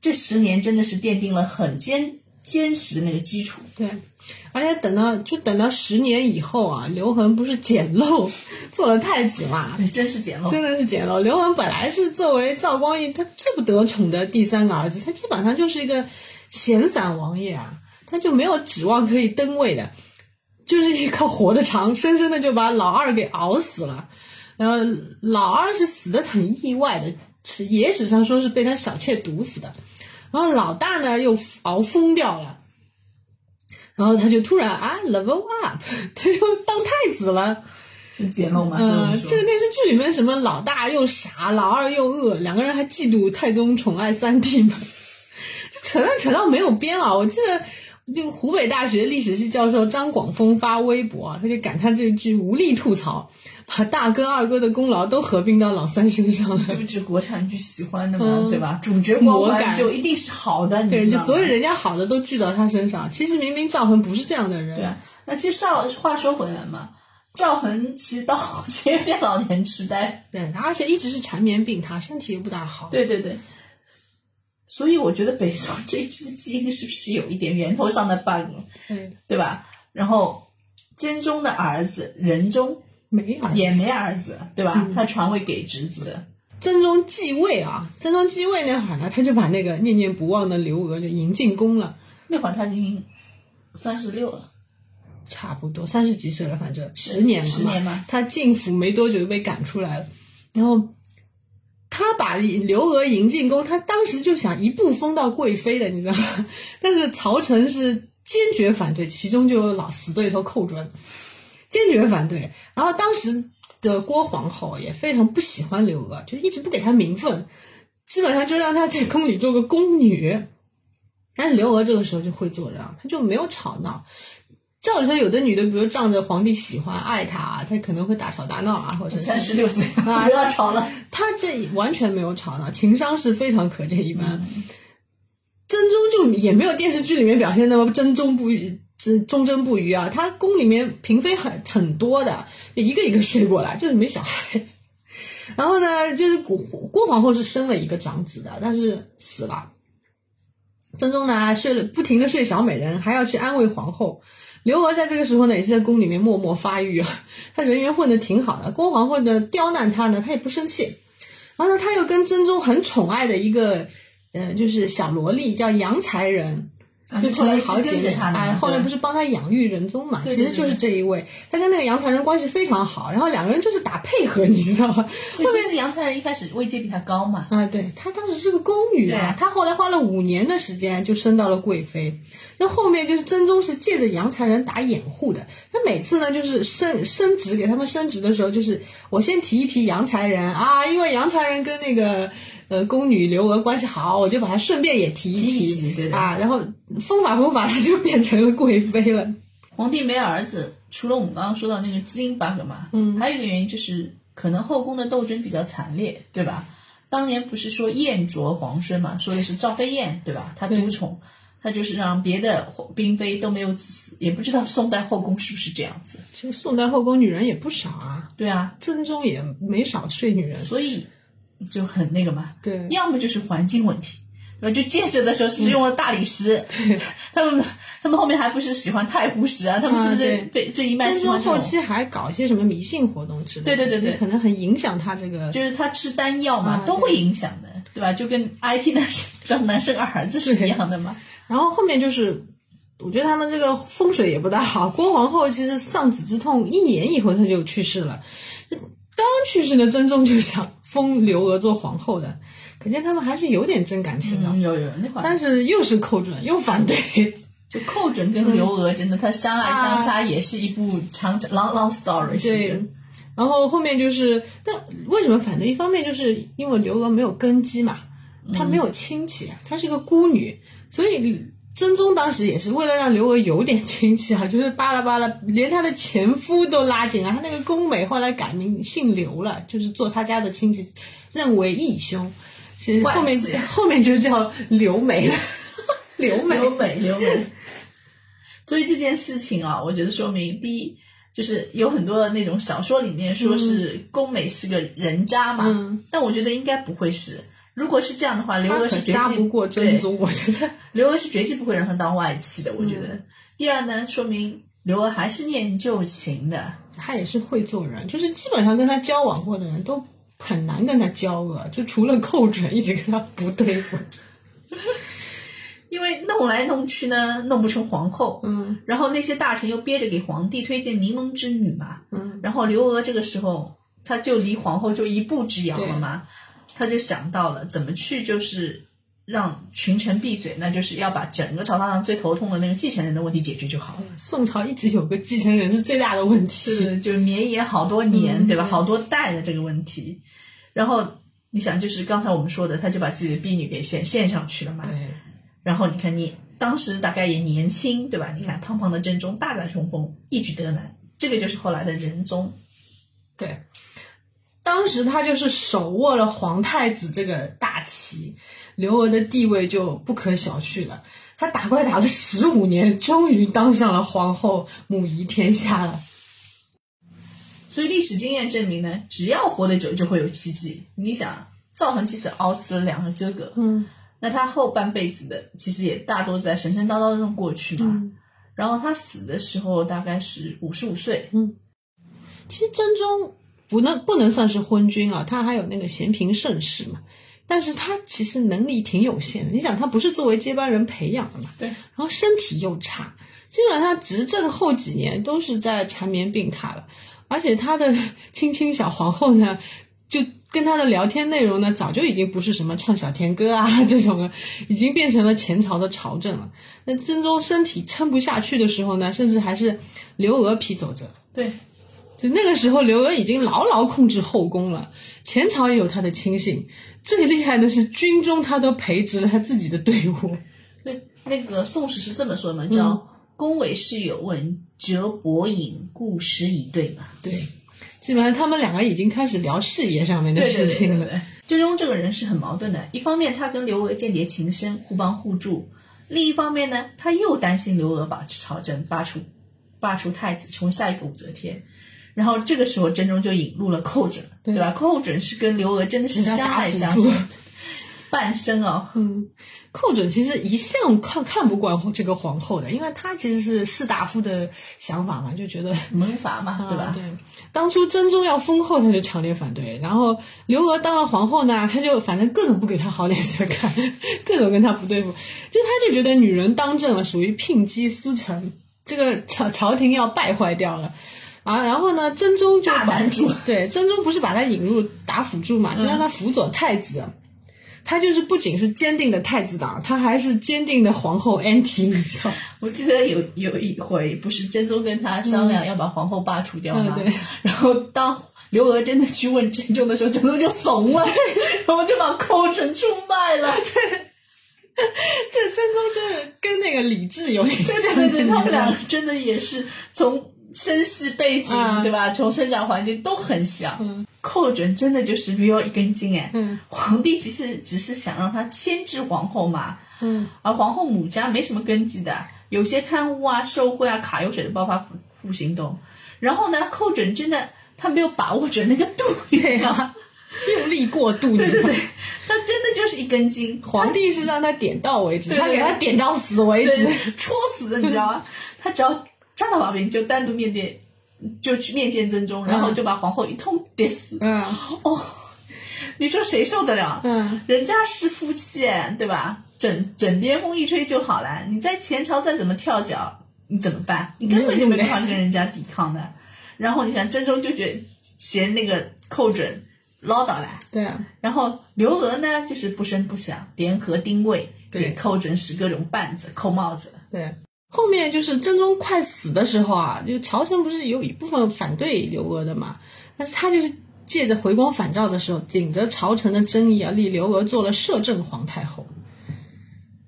这十年真的是奠定了很坚。坚实的那个基础，对，而且等到就等到十年以后啊，刘恒不是捡漏做了太子嘛？对，真是捡漏，真的是捡漏。刘恒本来是作为赵光义他最不得宠的第三个儿子，他基本上就是一个闲散王爷啊，他就没有指望可以登位的，就是一靠活得长，生生的就把老二给熬死了。然后老二是死的很意外的，是野史上说是被他小妾毒死的。然后老大呢又熬疯掉了，然后他就突然啊 level up，[LAUGHS] 他就当太子了，捡漏嘛。嗯，这个电视剧里面什么老大又傻，老二又恶，两个人还嫉妒太宗宠爱三弟嘛，[LAUGHS] 这扯淡扯到没有边啊！我记得那个湖北大学历史系教授张广峰发微博，他就感叹这句无力吐槽。把大哥二哥的功劳都合并到老三身上了，这不就是国产剧喜欢的吗？对吧？主角光环就一定是好的，对，就所有人家好的都聚到他身上。其实明明赵恒不是这样的人。对啊，那其实话话说回来嘛，赵恒其实到后期有点老年痴呆，对他而且一直是缠绵病他，身体又不大好。对对对，所以我觉得北宋这支基因是不是有一点源头上的 bug？嗯对吧？然后真宗的儿子仁宗。没儿也没儿子，对吧？他传位给侄子的。真宗继位啊，真宗继位那会儿呢，他就把那个念念不忘的刘娥就迎进宫了。那会儿他已经三十六了，差不多三十几岁了，反正十年了十年嘛。他进府没多久就被赶出来了，然后他把刘娥迎进宫，他当时就想一步封到贵妃的，你知道吗？[LAUGHS] 但是朝臣是坚决反对，其中就有老死对头寇准。坚决反对，然后当时的郭皇后也非常不喜欢刘娥，就一直不给她名分，基本上就让她在宫里做个宫女。但是刘娥这个时候就会做人，她就没有吵闹。照理说，有的女的，比如仗着皇帝喜欢爱她，她可能会大吵大闹啊，或者三十六岁 [LAUGHS] 啊不要吵了。她这完全没有吵闹，情商是非常可见一斑。真宗就也没有电视剧里面表现那么真忠不渝。真忠贞不渝啊！她宫里面嫔妃很很多的，一个一个睡过来，就是没小孩。[LAUGHS] 然后呢，就是郭郭皇后是生了一个长子的，但是死了。真宗呢睡了，不停的睡小美人，还要去安慰皇后。刘娥在这个时候呢，也是在宫里面默默发育啊，她人缘混得挺好的。郭皇后呢刁难她呢，她也不生气。然后呢，她又跟真宗很宠爱的一个，嗯，就是小萝莉叫杨才人。就成了好姐妹。哎，后来不是帮他养育仁宗嘛？其实就是这一位，他跟那个杨才人关系非常好，然后两个人就是打配合，你知道吗？其实杨才人一开始位阶比他高嘛。啊，对他当时是个宫女啊，他后来花了五年的时间就升到了贵妃。那后面就是真宗是借着杨才人打掩护的，他每次呢就是升升职给他们升职的时候，就是我先提一提杨才人啊，因为杨才人跟那个。呃，宫女刘娥关系好，我就把她顺便也提一提啊。然后封法封法，她就变成了贵妃了。皇帝没儿子，除了我们刚刚说到那个基因 bug 嘛，嗯，还有一个原因就是可能后宫的斗争比较惨烈，对吧？当年不是说燕啄皇孙嘛，说的是赵飞燕，对吧？她独宠，她就是让别的嫔妃都没有子嗣，也不知道宋代后宫是不是这样子。其实宋代后宫女人也不少啊，对啊，真宗也没少睡女人，所以。就很那个嘛，对，要么就是环境问题，然后就建设的时候是用了大理石，对，他们他们后面还不是喜欢太湖石啊，他们是不是这这一脉？真宗后期还搞一些什么迷信活动之类的，对对对对，可能很影响他这个，就是他吃丹药嘛，都会影响的，对吧？就跟 IT 男生男生儿子是一样的嘛。然后后面就是，我觉得他们这个风水也不大好。郭皇后其实丧子之痛一年以后她就去世了，刚去世的真宗就想。封刘娥做皇后的，可见他们还是有点真感情的。有有那会儿，但是又是寇准又反对，就寇准跟刘娥真的，他相爱相杀也是一部长 long long story。对，然后后面就是，但为什么反对？一方面就是因为刘娥没有根基嘛，她没有亲戚，她是个孤女，所以。真宗当时也是为了让刘娥有点 [LAUGHS] 亲戚啊，就是巴拉巴拉，连他的前夫都拉进来。他那个宫美后来改名姓刘了，就是做他家的亲戚，认为义兄。其实后面后面就叫刘美了，刘美刘美刘美。所以这件事情啊，我觉得说明第一就是有很多的那种小说里面说是宫美是个人渣嘛，但我觉得应该不会是。如果是这样的话，刘娥是绝技不过真宗，我觉得 [LAUGHS] 刘娥是绝技不会让他当外戚的。我觉得，第二呢，说明刘娥还是念旧情的，她也是会做人，就是基本上跟他交往过的人都很难跟他交恶，就除了寇准一直跟他不对付，[LAUGHS] 因为弄来弄去呢，弄不成皇后，嗯，然后那些大臣又憋着给皇帝推荐名门之女嘛，嗯，然后刘娥这个时候，她就离皇后就一步之遥了嘛。他就想到了怎么去，就是让群臣闭嘴，那就是要把整个朝堂上最头痛的那个继承人的问题解决就好了。宋朝一直有个继承人是最大的问题，是就是绵延好多年，对吧？好多代的这个问题。然后你想，就是刚才我们说的，他就把自己的婢女给献献上去了嘛。对。然后你看，你当时大概也年轻，对吧？你看胖胖的真宗大展雄风，一举得男，这个就是后来的仁宗。对。当时他就是手握了皇太子这个大旗，刘娥的地位就不可小觑了。他打怪打了十五年，终于当上了皇后，母仪天下了。所以历史经验证明呢，只要活得久，就会有奇迹。你想，赵恒其实熬死了两个哥哥，嗯，那他后半辈子的其实也大多在神神叨叨中过去嘛。然后他死的时候大概是五十五岁，嗯，其实真宗。不能不能算是昏君啊，他还有那个咸平盛世嘛，但是他其实能力挺有限的。你想，他不是作为接班人培养的嘛？对。然后身体又差，基本上执政后几年都是在缠绵病榻了。而且他的 [LAUGHS] 亲亲小皇后呢，就跟他的聊天内容呢，早就已经不是什么唱小甜歌啊 [LAUGHS] 这种了，已经变成了前朝的朝政了。那真宗身体撑不下去的时候呢，甚至还是刘娥批走着。对。就那个时候，刘娥已经牢牢控制后宫了，前朝也有他的亲信，最厉害的是军中，他都培植了他自己的队伍。那，那个宋史是这么说的嘛，叫“宫闱事有问，折伯隐，故时以对”嘛。对，基本上他们两个已经开始聊事业上面的事情了。真宗这个人是很矛盾的，一方面他跟刘娥间谍情深，互帮互助；另一方面呢，他又担心刘娥把持朝政，罢黜罢黜太子，成为下一个武则天。然后这个时候，真宗就引入了寇准，对吧？寇准是跟刘娥真的是相爱相杀，[LAUGHS] 半生哦。嗯，寇准其实一向看看不惯这个皇后的，因为他其实是士大夫的想法嘛，就觉得门阀嘛，[LAUGHS] 对吧？对。当初真宗要封后，他就强烈反对。然后刘娥当了皇后呢，他就反正各种不给她好脸色看，[LAUGHS] 各种跟她不对付。就他就觉得女人当政了，属于聘姬司臣，这个朝朝廷要败坏掉了。啊，然后呢，真宗就大男主 [LAUGHS] 对真宗不是把他引入打辅助嘛，就让他辅佐太子。他就是不仅是坚定的太子党，他还是坚定的皇后 anti，你知道？[LAUGHS] 我记得有有一回，不是真宗跟他商量要把皇后罢除掉吗？嗯对然后当刘娥真的去问真宗的时候，真宗就怂了，[LAUGHS] 然后就把寇准出卖了。对这真宗就是跟那个李治有点像，对对对，他们俩真的也是从身世背景、啊对吧？从生长环境都很像。寇准真的就是没有一根筋哎。嗯皇帝其实只是想让他牵制皇后嘛，嗯而皇后母家没什么根基的，有些贪污啊、受贿啊、卡油水的暴发户行动。然后呢，寇准真的他没有把握准那个度，对啊，用力过度，对对对？他真的就是一根筋。皇帝是让他点到为止，对对他给他点到死为止。戳死，你知道吗？他只要抓到把柄，就单独面对，就去面见真宗，然后就把皇后一通跌死。嗯哦，你说谁受得了？嗯，人家是夫妻，对吧？枕枕边风一吹就好了。你在前朝再怎么跳脚，你怎么办？你根本就没办法跟人家抵抗的。然后你想，真宗就觉得嫌那个寇准唠叨了，对啊，然后刘娥呢，就是不声不响，联合丁谓对给寇准使各种绊子、扣帽子。对。后面就是真宗快死的时候啊，就朝臣不是有一部分反对刘娥的嘛，但是他就是借着回光返照的时候，顶着朝臣的争议啊，立刘娥做了摄政皇太后。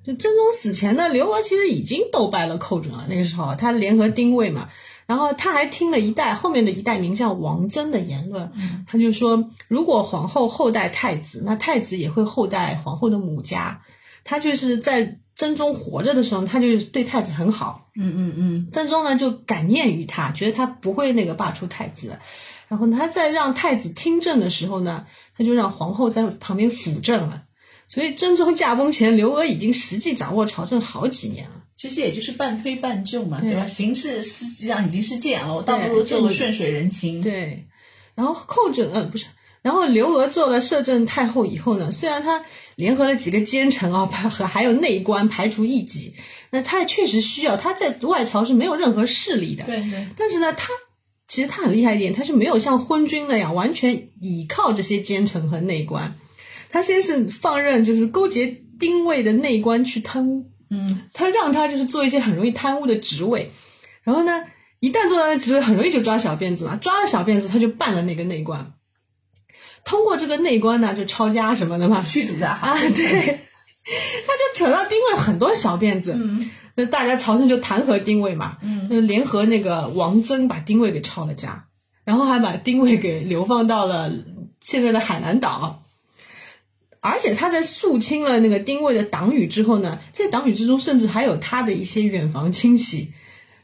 就真宗死前呢，刘娥其实已经斗败了寇准了。那个时候，他联合丁谓嘛，然后他还听了一代后面的一代名将王曾的言论，他就说，如果皇后后代太子，那太子也会后代皇后的母家。他就是在真宗活着的时候，他就对太子很好。嗯嗯嗯，真宗呢就感念于他，觉得他不会那个罢黜太子。然后呢他在让太子听政的时候呢，他就让皇后在旁边辅政了。所以真宗驾崩前，刘娥已经实际掌握朝政好几年了。其实也就是半推半就嘛，对对吧？形势实际上已经是这样了，我倒不如做个顺水人情。对，然后寇准呃不是，然后刘娥做了摄政太后以后呢，虽然她联合了几个奸臣啊，排和还有内官排除异己，那她也确实需要，她在外朝是没有任何势力的。对对，但是呢，他其实他很厉害一点，他是没有像昏君那样完全倚靠这些奸臣和内官，他先是放任就是勾结丁谓的内官去贪污，嗯，他让他就是做一些很容易贪污的职位，然后呢，一旦做到那职位，很容易就抓小辫子嘛，抓了小辫子他就办了那个内官，通过这个内官呢就抄家什么的嘛，[LAUGHS] 驱逐的啊，对，他就扯到丁位很多小辫子，嗯，那大家朝廷就弹劾丁位嘛，嗯，就联合那个王曾把丁位给抄了家，然后还把丁位给流放到了现在的海南岛。而且他在肃清了那个丁位的党羽之后呢，这党羽之中甚至还有他的一些远房亲戚，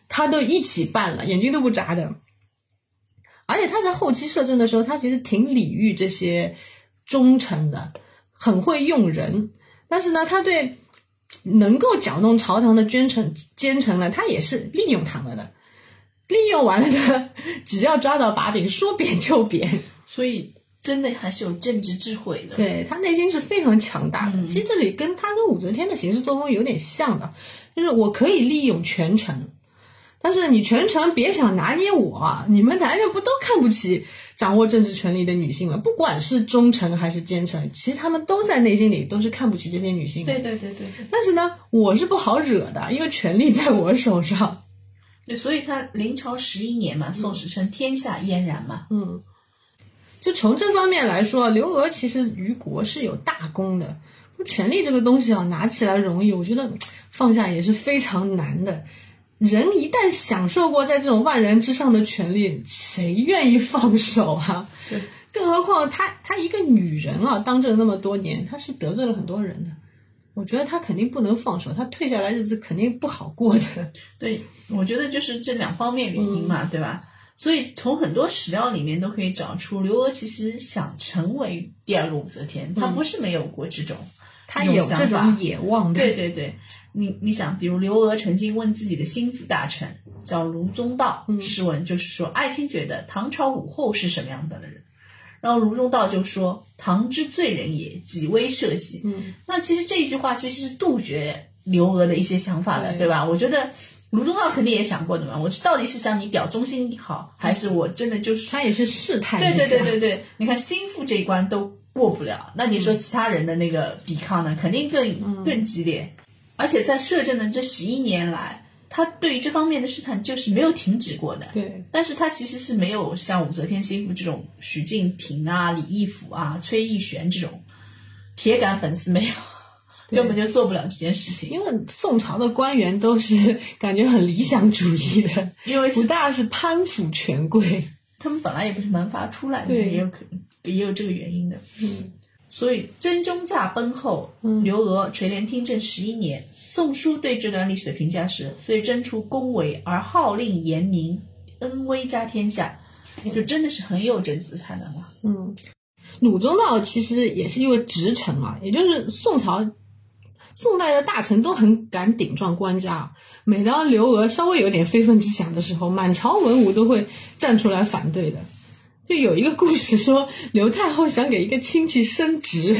他都一起办了，眼睛都不眨的。而且他在后期摄政的时候，他其实挺礼遇这些忠臣的，很会用人。但是呢，他对能够搅动朝堂的奸臣奸臣呢，他也是利用他们的。利用完了呢，只要抓到把柄，说贬就贬。所以真的还是有政治智慧的。对他内心是非常强大的。嗯其实这里跟他跟武则天的行事作风有点像的，就是我可以利用权臣，但是你全程别想拿捏我，你们男人不都看不起掌握政治权力的女性吗？不管是忠臣还是奸臣，其实他们都在内心里都是看不起这些女性的。对对对对对但是呢，我是不好惹的，因为权力在我手上。对，所以他临朝十一年嘛，宋史称天下嫣然嘛。嗯，就从这方面来说，刘娥其实于国是有大功的。权力这个东西啊，拿起来容易，我觉得放下也是非常难的。人一旦享受过在这种万人之上的权利，谁愿意放手啊？对更何况她她一个女人啊，当政那么多年，她是得罪了很多人的。我觉得她肯定不能放手，她退下来日子肯定不好过的。对，我觉得就是这两方面原因嘛，对吧？所以从很多史料里面都可以找出，刘娥其实想成为第二个武则天，她不是没有过这种，她有这种野望的。对对对。你你想，比如刘娥曾经问自己的心腹大臣叫卢宗道，诗文就是说，爱卿觉得唐朝武后是什么样的人？然后卢宗道就说：“唐之罪人也，己微社稷。”嗯，那其实这一句话其实是杜绝刘娥的一些想法的，对对吧？我觉得卢中道肯定也想过的嘛，我到底是向你表忠心好，还是我真的就是他也是试探对对对对对，你看心腹这一关都过不了，那你说其他人的那个抵抗呢，肯定更更激烈。而且在摄政的这十一年来，他对于这方面的试探就是没有停止过的。对但是他其实是没有像武则天心腹这种许敬亭啊、李义府啊、崔义玄这种铁杆粉丝没有，根本就做不了这件事情。因为宋朝的官员都是感觉很理想主义的，因为是不大是攀附权贵。他们本来也不是门阀出来的，对也有可能也有这个原因的。嗯，所以真宗驾崩后，刘娥垂帘听政十一年。《宋书》对这段历史的评价是：虽真出宫闱，而号令严明，恩威加天下，就真的是很有政治才能啊。嗯，鲁宗道其实也是因为直臣嘛，也就是宋朝。宋代的大臣都很敢顶撞官家，每当刘娥稍微有点非分之想的时候，满朝文武都会站出来反对的。就有一个故事说，[LAUGHS] 刘太后想给一个亲戚升职，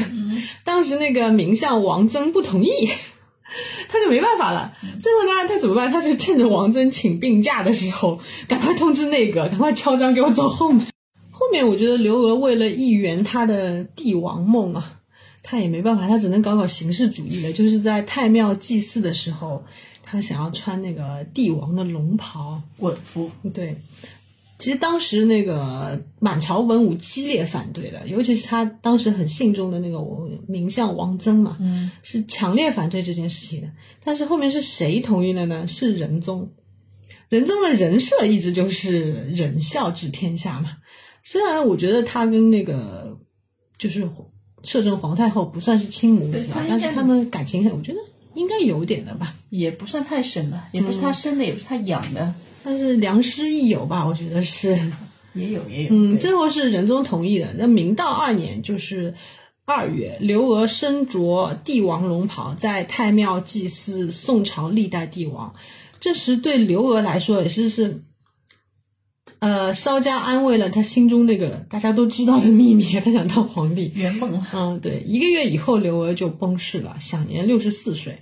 当时那个名相王曾不同意，[LAUGHS] 他就没办法了。最后呢，他怎么办？他就趁着王曾请病假的时候，赶快通知内阁，赶快敲章给我走后门。后面我觉得刘娥为了一圆她的帝王梦啊，她也没办法，她只能搞搞形式主义了。就是在太庙祭祀的时候，她想要穿那个帝王的龙袍，稳服，对。其实当时那个满朝文武激烈反对的，尤其是他当时很信中的那个名相王曾嘛，嗯，是强烈反对这件事情的。但是后面是谁同意了呢？是仁宗。仁宗的人设一直就是仁孝治天下嘛。虽然我觉得他跟那个就是摄政皇太后不算是亲母子啊，但是他们感情很，我觉得应该有点的吧。也不算太深吧，也不是他生的，也不是他养的，但是良师益友吧，我觉得是。也有也有。嗯，对最后是仁宗同意的。那明道二年，就是二月，刘娥身着帝王龙袍，在太庙祭祀宋朝历代帝王。这时对刘娥来说也是是，呃，稍加安慰了她心中那个大家都知道的秘密，她想当皇帝。圆梦了。嗯，对，一个月以后，刘娥就崩逝了，享年六十四岁。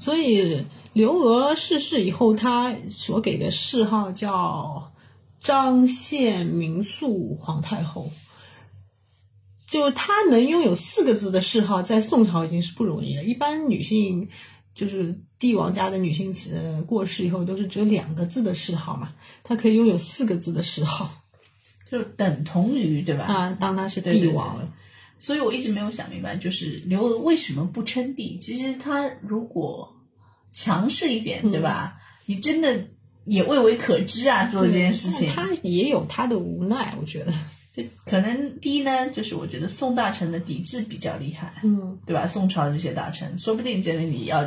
所以刘娥逝世以后，她所给的谥号叫张献明肃皇太后。就她能拥有四个字的谥号，在宋朝已经是不容易了。一般女性就是帝王家的女性，呃，过世以后都是只有两个字的谥号嘛，她可以拥有四个字的谥号就等同于对吧？啊，当她是对对对帝王了。所以我一直没有想明白，就是刘娥为什么不称帝？其实她如果强势一点，对吧？你真的也未为可知啊，做这件事情。他也有他的无奈，我觉得。就可能第一呢，就是我觉得宋大臣的抵制比较厉害，嗯，对吧？宋朝的这些大臣，说不定真的你要，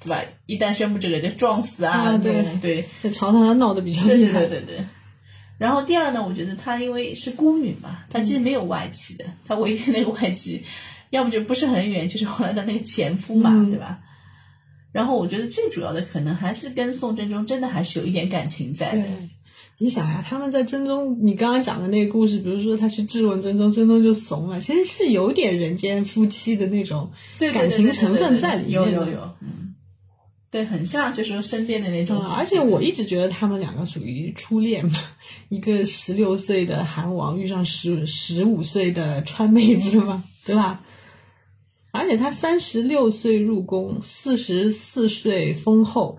对吧？一旦宣布这个，就撞死啊，啊对对在朝堂上闹得比较厉害。对对对对。然后第二呢，我觉得她因为是孤女嘛，她其实没有外戚的，她唯一的那个外戚，要么就不是很远，就是后来的那个前夫嘛，嗯对吧？然后我觉得最主要的可能还是跟宋真宗真的还是有一点感情在的，你想呀、他们在真宗，你刚刚讲的那个故事，比如说他去质问真宗，真宗就怂了，其实是有点人间夫妻的那种感情成分在里面的。有有有，嗯，对，很像就是说身边的那种嗯，而且我一直觉得他们两个属于初恋嘛，一个十六岁的韩王遇上十十五岁的川妹子嘛，对吧？而且他三十六岁入宫，四十四岁封后，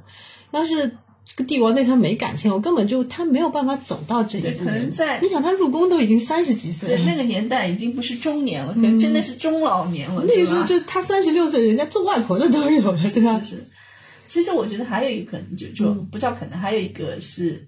要是这个帝王对他没感情，我根本就他没有办法走到这一步。可能在你想他入宫都已经三十几岁了，对那个年代已经不是中年了，可能真的是中老年了。那个时候就他三十六岁，人家做外婆的都有了，对吧？是是。其实我觉得还有一个可能，就就嗯不叫可能，还有一个是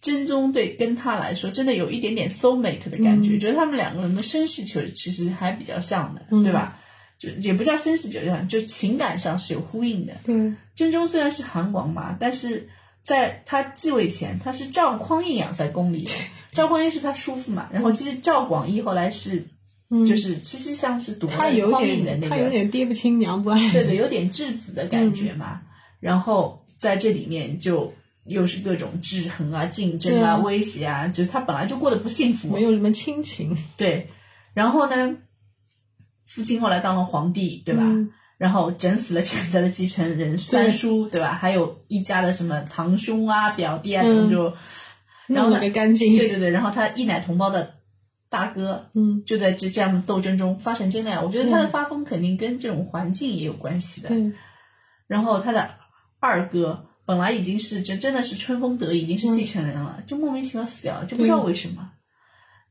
真宗对跟他来说真的有一点点 soul mate 的感觉，嗯觉得他们两个人的身世其实其实还比较像的，嗯对吧？就也不叫身世比较像，就情感上是有呼应的。嗯，真宗虽然是韩王嘛，但是在他继位前，他是赵匡胤养在宫里的。赵匡胤是他叔父嘛，然后其实赵广义后来是就是其实像是夺了他有点，那他有，点爹不亲娘不爱。对对，有点质子的感觉嘛。然后在这里面就又是各种制衡啊、竞争啊、啊威胁啊，就是他本来就过得不幸福，没有什么亲情，对。然后呢，父亲后来当了皇帝，对吧？嗯然后整死了潜在的继承人三叔，对吧？还有一家的什么堂兄啊、表弟啊，嗯就然后呢弄了个干净。对对对，然后他一奶同胞的大哥，嗯，就在这这样的斗争中发成这样。我觉得他的发疯肯定跟这种环境也有关系的。对，然后他的二哥本来已经是真真的是春风得意，已经是继承人了，就莫名其妙死掉了，就不知道为什么。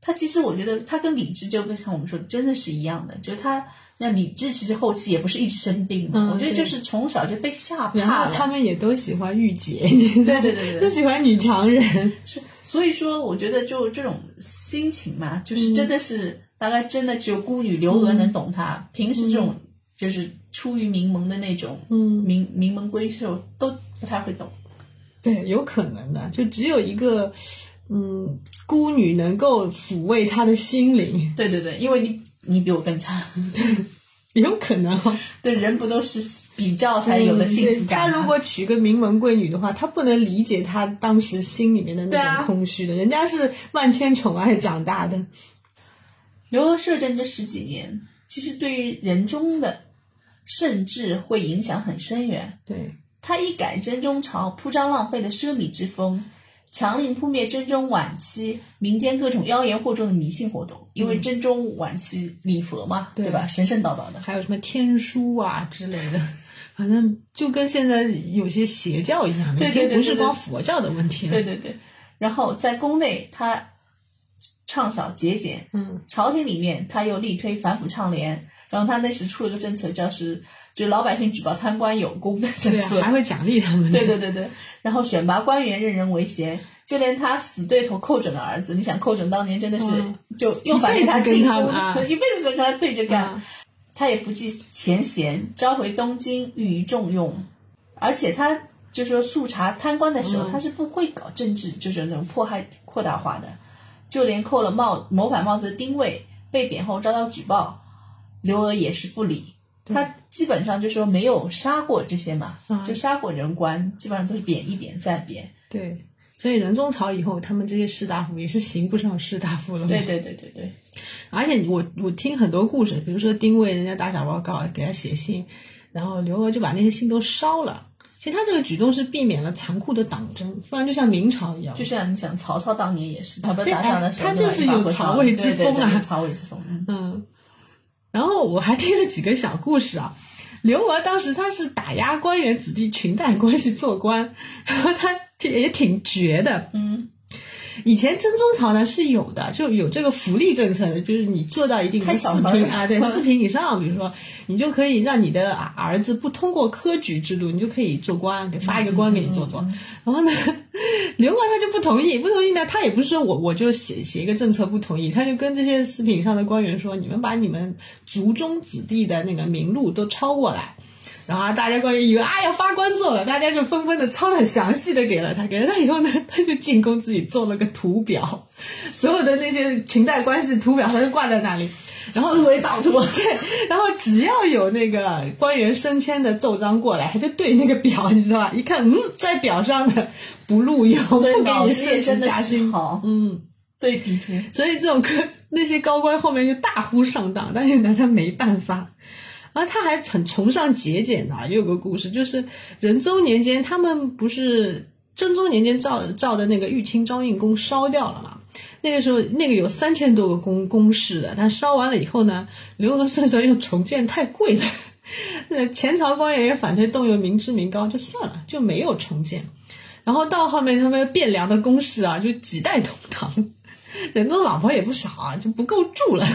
他其实我觉得他跟李治就跟像我们说的真的是一样的，就是他那李治其实后期也不是一直生病嘛，嗯我觉得就是从小就被吓怕了。后他们也都喜欢御姐，对对对对对 [LAUGHS] 都喜欢女强人。[LAUGHS] 是，所以说我觉得就这种心情嘛，就是真的是、大概真的只有孤女刘娥能懂他，平时这种就是出于名门的那种，嗯，名名门闺秀都不太会懂。对，有可能的，就只有一个，嗯，孤女能够抚慰他的心灵，对对对，因为你你比我更惨，[LAUGHS] 有可能哦。对人不都是比较才有的幸福感吗、他如果娶个名门贵女的话，他不能理解他当时心里面的那种空虚的。人家是万千宠爱长大的，刘娥摄政这十几年，其实对于人中的甚至会影响很深远。对，他一改真宗朝铺张浪费的奢靡之风，强令扑灭真宗晚期民间各种妖言惑众的迷信活动。因为真宗晚期礼佛嘛，对对吧？神神叨叨的。还有什么天书啊之类的，[LAUGHS] 反正就跟现在有些邪教一样的，对对对已经不是光佛教的问题了。对对对。然后在宫内，他倡导节俭，嗯，朝廷里面他又力推反腐倡廉。然后他那时出了个政策，叫是就老百姓举报贪官有功的政策。还会奖励他们。对对对对，然后选拔官员，任人唯贤，就连他死对头寇准的儿子，你想寇准当年真的是、嗯。就又反对他进宫，他啊。一辈子跟他对着干，啊他也不计前嫌，召回东京予以重用，而且他就说速查贪官的时候，嗯。他是不会搞政治，就是那种迫害扩大化的，就连扣了帽谋反帽子的丁谓被贬后遭到举报，刘娥也是不理。他基本上就说没有杀过这些嘛，啊就杀过人官，基本上都是贬一贬再贬。对，所以仁宗朝以后，他们这些士大夫也是刑不上士大夫了嘛。对对对对对，[LAUGHS] 而且我我听很多故事，比如说丁谓人家打小报告给他写信，然后刘娥就把那些信都烧了。其实他这个举动是避免了残酷的党争，不然就像明朝一样就。像你想曹操当年也是，他不是打仗的时候，他就是有曹魏之风啊对曹魏之风。嗯嗯，然后我还听了几个小故事啊。刘娥当时她是打压官员子弟裙带关系做官，然后她也挺绝的。嗯，以前真宗朝呢是有的，就有这个福利政策的，就是你做到一定四品啊，对，四品以上，比如说你就可以让你的儿子不通过科举制度，你就可以做官，给发一个官给你做做。然后呢，刘娥他就不同意，不同意呢，他也不是说我我就写写一个政策不同意，他就跟这些四品以上的官员说，你们把你们族中子弟的那个名录都抄过来。然后大家官员以为啊要发官做了，大家就纷纷的抄的很详细的给了他，给了他以后呢，他就进宫自己做了个图表，所有的那些裙带关系图表他就挂在那里，然后思维导图，对，然后只要有那个官员升迁的奏章过来，他就对那个表，你知道吧？一看，嗯，在表上的不录用，不给你升子也真的职加薪，好。嗯。对比图，所以这种科那些高官后面就大呼上当，但是拿他没办法。然后他还很崇尚节俭的，也有个故事，就是仁宗年间，他们不是真宗年间造造的那个玉清昭应宫烧掉了嘛？那个时候，那个有三千多个宫宫室的，他烧完了以后呢，刘娥算算又重建太贵了，那前朝官员也反对动用民脂民膏，就算了，就没有重建。然后到后面他们汴梁的宫室啊，就几代同堂。仁宗老婆也不少啊，就不够住了。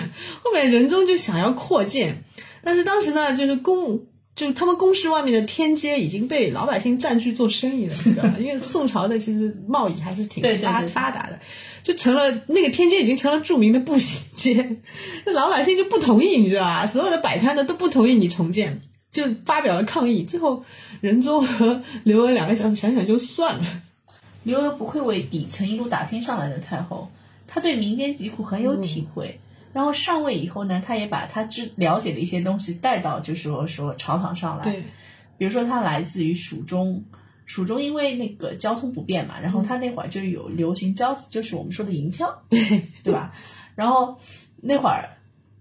后面仁宗就想要扩建，但是当时呢，就是宫，就他们宫室外面的天街已经被老百姓占据做生意了，你知道吗？[LAUGHS] 因为宋朝的其实贸易还是挺发发达的，就成了那个天街已经成了著名的步行街，那老百姓就不同意，你知道吧？所有的摆摊的都不同意你重建，就发表了抗议。最后仁宗和刘娥两个想想想就算了。刘娥不愧为底层一路打拼上来的太后，她对民间疾苦很有体会。然后上位以后呢，他也把他知了解的一些东西带到，就是说说朝堂上来。对，比如说他来自于蜀中，蜀中因为那个交通不便嘛，然后他那会儿就有流行交子，就是我们说的银票，对 [LAUGHS] 对吧？然后那会儿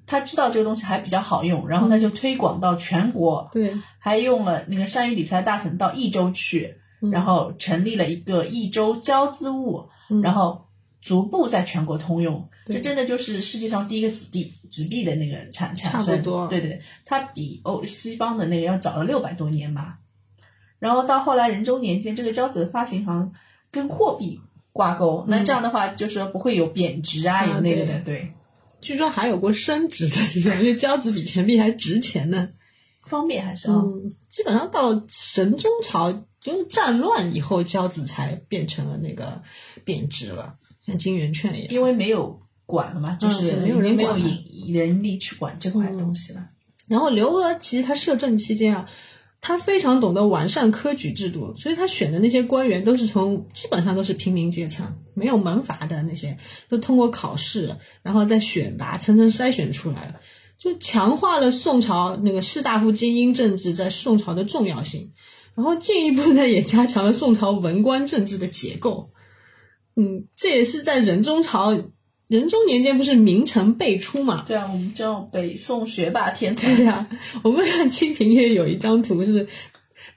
他知道这个东西还比较好用，然后他就推广到全国，对，还用了那个善于理财大臣到益州去，然后成立了一个益州交资务，然后逐步在全国通用。这真的就是世界上第一个纸币，纸币的那个产产生。差不多对对，它比欧西方的那个要早了六百多年吧。然后到后来仁宗年间，这个交子的发行行跟货币挂钩，那这样的话就是不会有贬值啊，有那个的，对。据说还有过升值的这种，因为交子比钱币还值钱呢。方便还是啊？嗯，基本上到神宗朝，就是战乱以后，交子才变成了那个贬值了，像金圆券一样。因为没有管了嘛，就是没有人已经没有人力去管这块东西了。然后刘娥其实他摄政期间啊，他非常懂得完善科举制度，所以他选的那些官员都是从基本上都是平民阶层，没有门阀的那些，都通过考试，然后再选拔，层层筛选出来了，就强化了宋朝那个士大夫精英政治在宋朝的重要性，然后进一步呢也加强了宋朝文官政治的结构。嗯，这也是在仁宗朝。仁宗年间不是名臣辈出嘛？对啊，我们叫北宋学霸天团。对呀、我们看《清平乐》有一张图是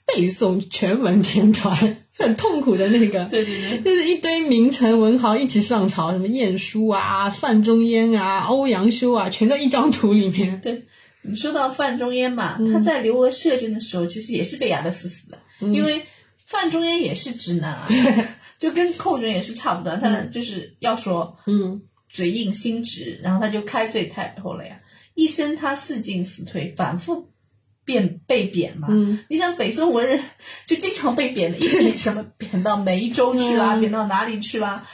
背诵全文天团，很痛苦的那个，[LAUGHS] 对对对，就是一堆名臣文豪一起上朝，什么晏殊啊、范仲淹啊、欧阳修啊，全在一张图里面。对，你说到范仲淹嘛，他在刘娥摄政的时候，其实也是被压得死死的，因为范仲淹也是直男啊，[LAUGHS] 就跟寇准也是差不多，他就是要说嗯，嘴硬心直，然后他就开罪太后了呀，一生他四进四退，反复变被贬嘛。嗯，你想北宋文人就经常被贬的，一贬什么贬到梅州去啦，嗯贬到哪里去啦？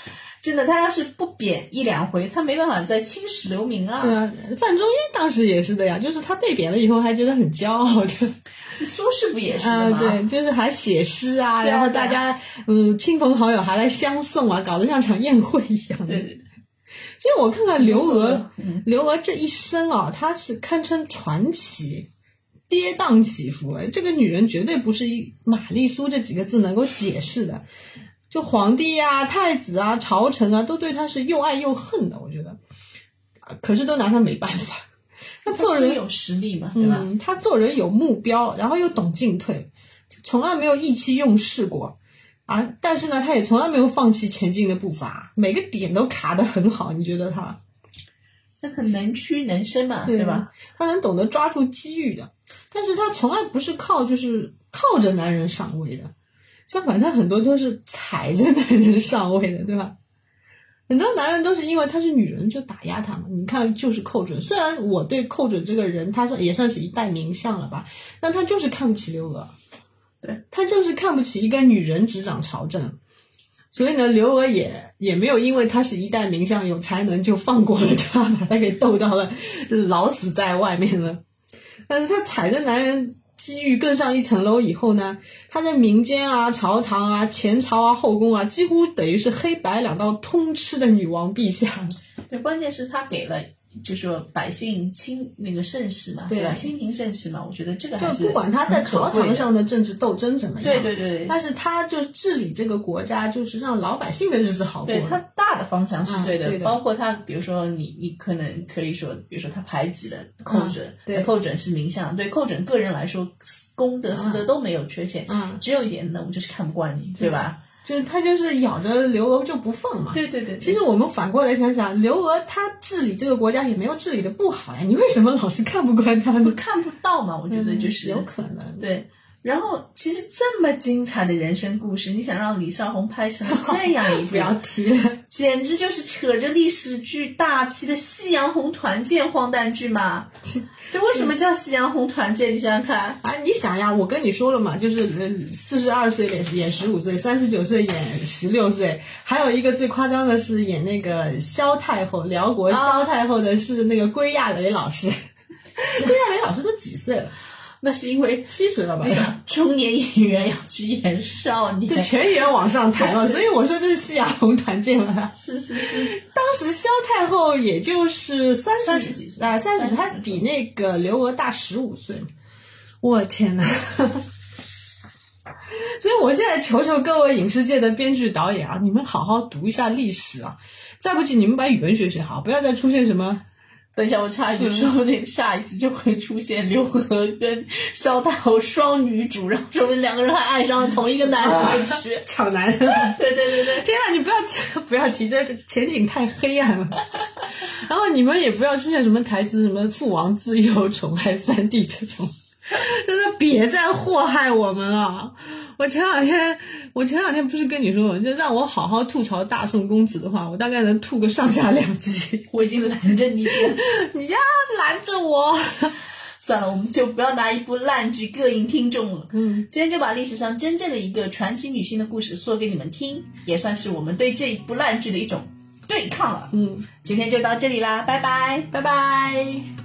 真的，他要是不贬一两回，他没办法再青史留名啊。对啊，范仲淹当时也是的呀，就是他被贬了以后还觉得很骄傲的。[LAUGHS] 苏轼不也是吗？对，就是还写诗啊，啊然后大家嗯亲朋好友还来相送啊，搞得像场宴会一样。对对对，其实我看看刘娥，嗯刘娥这一生啊，她是堪称传奇，跌宕起伏。哎，这个女人绝对不是一玛丽苏这几个字能够解释的。就皇帝啊、太子啊、朝臣啊，都对她是又爱又恨的。我觉得，啊可是都拿她没办法。她做人有实力嘛，对吧？嗯，他做人有目标，然后又懂进退，从来没有意气用事过啊。但是呢，他也从来没有放弃前进的步伐，每个点都卡得很好。你觉得他？他很能屈能伸嘛，对吧？？他很懂得抓住机遇的，但是他从来不是靠就是靠着男人上位的，相反，他很多都是踩着男人上位的，对吧？很多男人都是因为她是女人就打压她嘛。你看，就是寇准，虽然我对寇准这个人，他算也算是一代名相了吧，但他就是看不起刘娥，对他就是看不起一个女人执掌朝政。所以呢，刘娥也也没有因为他是一代名相有才能就放过了他，把他给斗到了老死在外面了。但是他踩着男人机遇更上一层楼以后呢，他在民间啊、朝堂啊、前朝啊、后宫啊，几乎等于是黑白两道通吃的女王陛下。对，关键是他给了，就说百姓清那个盛世嘛，对吧？清廷盛世嘛，我觉得这个还就是不管他在朝堂上的政治斗争怎么样，对对对对但是他就治理这个国家，就是让老百姓的日子好过对，他大的方向是对的，嗯对的包括他，比如说你你可能可以说，比如说他排挤了寇准，嗯对寇准是名相，对寇准个人来说，功德私德都没有缺陷，嗯，只有一点呢，我就是看不惯你，对吧？就是他就是咬着刘娥就不放嘛。对对对，其实我们反过来想想，刘娥她治理这个国家也没有治理的不好呀，你为什么老是看不惯她呢？[LAUGHS] 看不到嘛，我觉得就是、嗯有可能。对。然后，其实这么精彩的人生故事，你想让李少红拍成这样一部，[LAUGHS] 不要提了，简直就是扯着历史剧大旗的夕阳红团建荒诞剧嘛！[LAUGHS] 这为什么叫夕阳红团建？你想想看，啊，你想呀，我跟你说了嘛，就是呃，四十二岁演演十五岁，三十九岁演十六岁，还有一个最夸张的是演那个萧太后，辽国萧太后的是那个归亚蕾老师。[LAUGHS] 归亚蕾老师都几岁了？那是因为七十了吧？中年演员要去演少年，对全员往上抬嘛，所以我说这是夕阳红团建了。[LAUGHS] 是是是，当时萧太后也就是三三十几岁啊，三十，她比那个刘娥大十五岁。[LAUGHS] 我天哪！所以我现在求求各位影视界的编剧导演啊，你们好好读一下历史啊！再不济你们把语文学学好，不要再出现什么。等一下，我插一句，说不定下一次就会出现刘和跟萧太后双女主，然后说不定两个人还爱上了同一个男人去 [LAUGHS] 抢男人。[LAUGHS] 对对对对，天啊，你不要不要提，这前景太黑暗了。然后你们也不要出现什么台词，什么父王自幼宠爱三弟这种，[LAUGHS] 真的别再祸害我们了。[LAUGHS] 我前两天，我前两天不是跟你说，就让我好好吐槽大宋公子的话，我大概能吐个上下两集。我已经拦着你，[LAUGHS] 你呀拦着我。算了，我们就不要拿一部烂剧膈应听众了。嗯，今天就把历史上真正的一个传奇女性的故事说给你们听，也算是我们对这一部烂剧的一种对抗了。嗯，今天就到这里啦，拜拜，拜拜。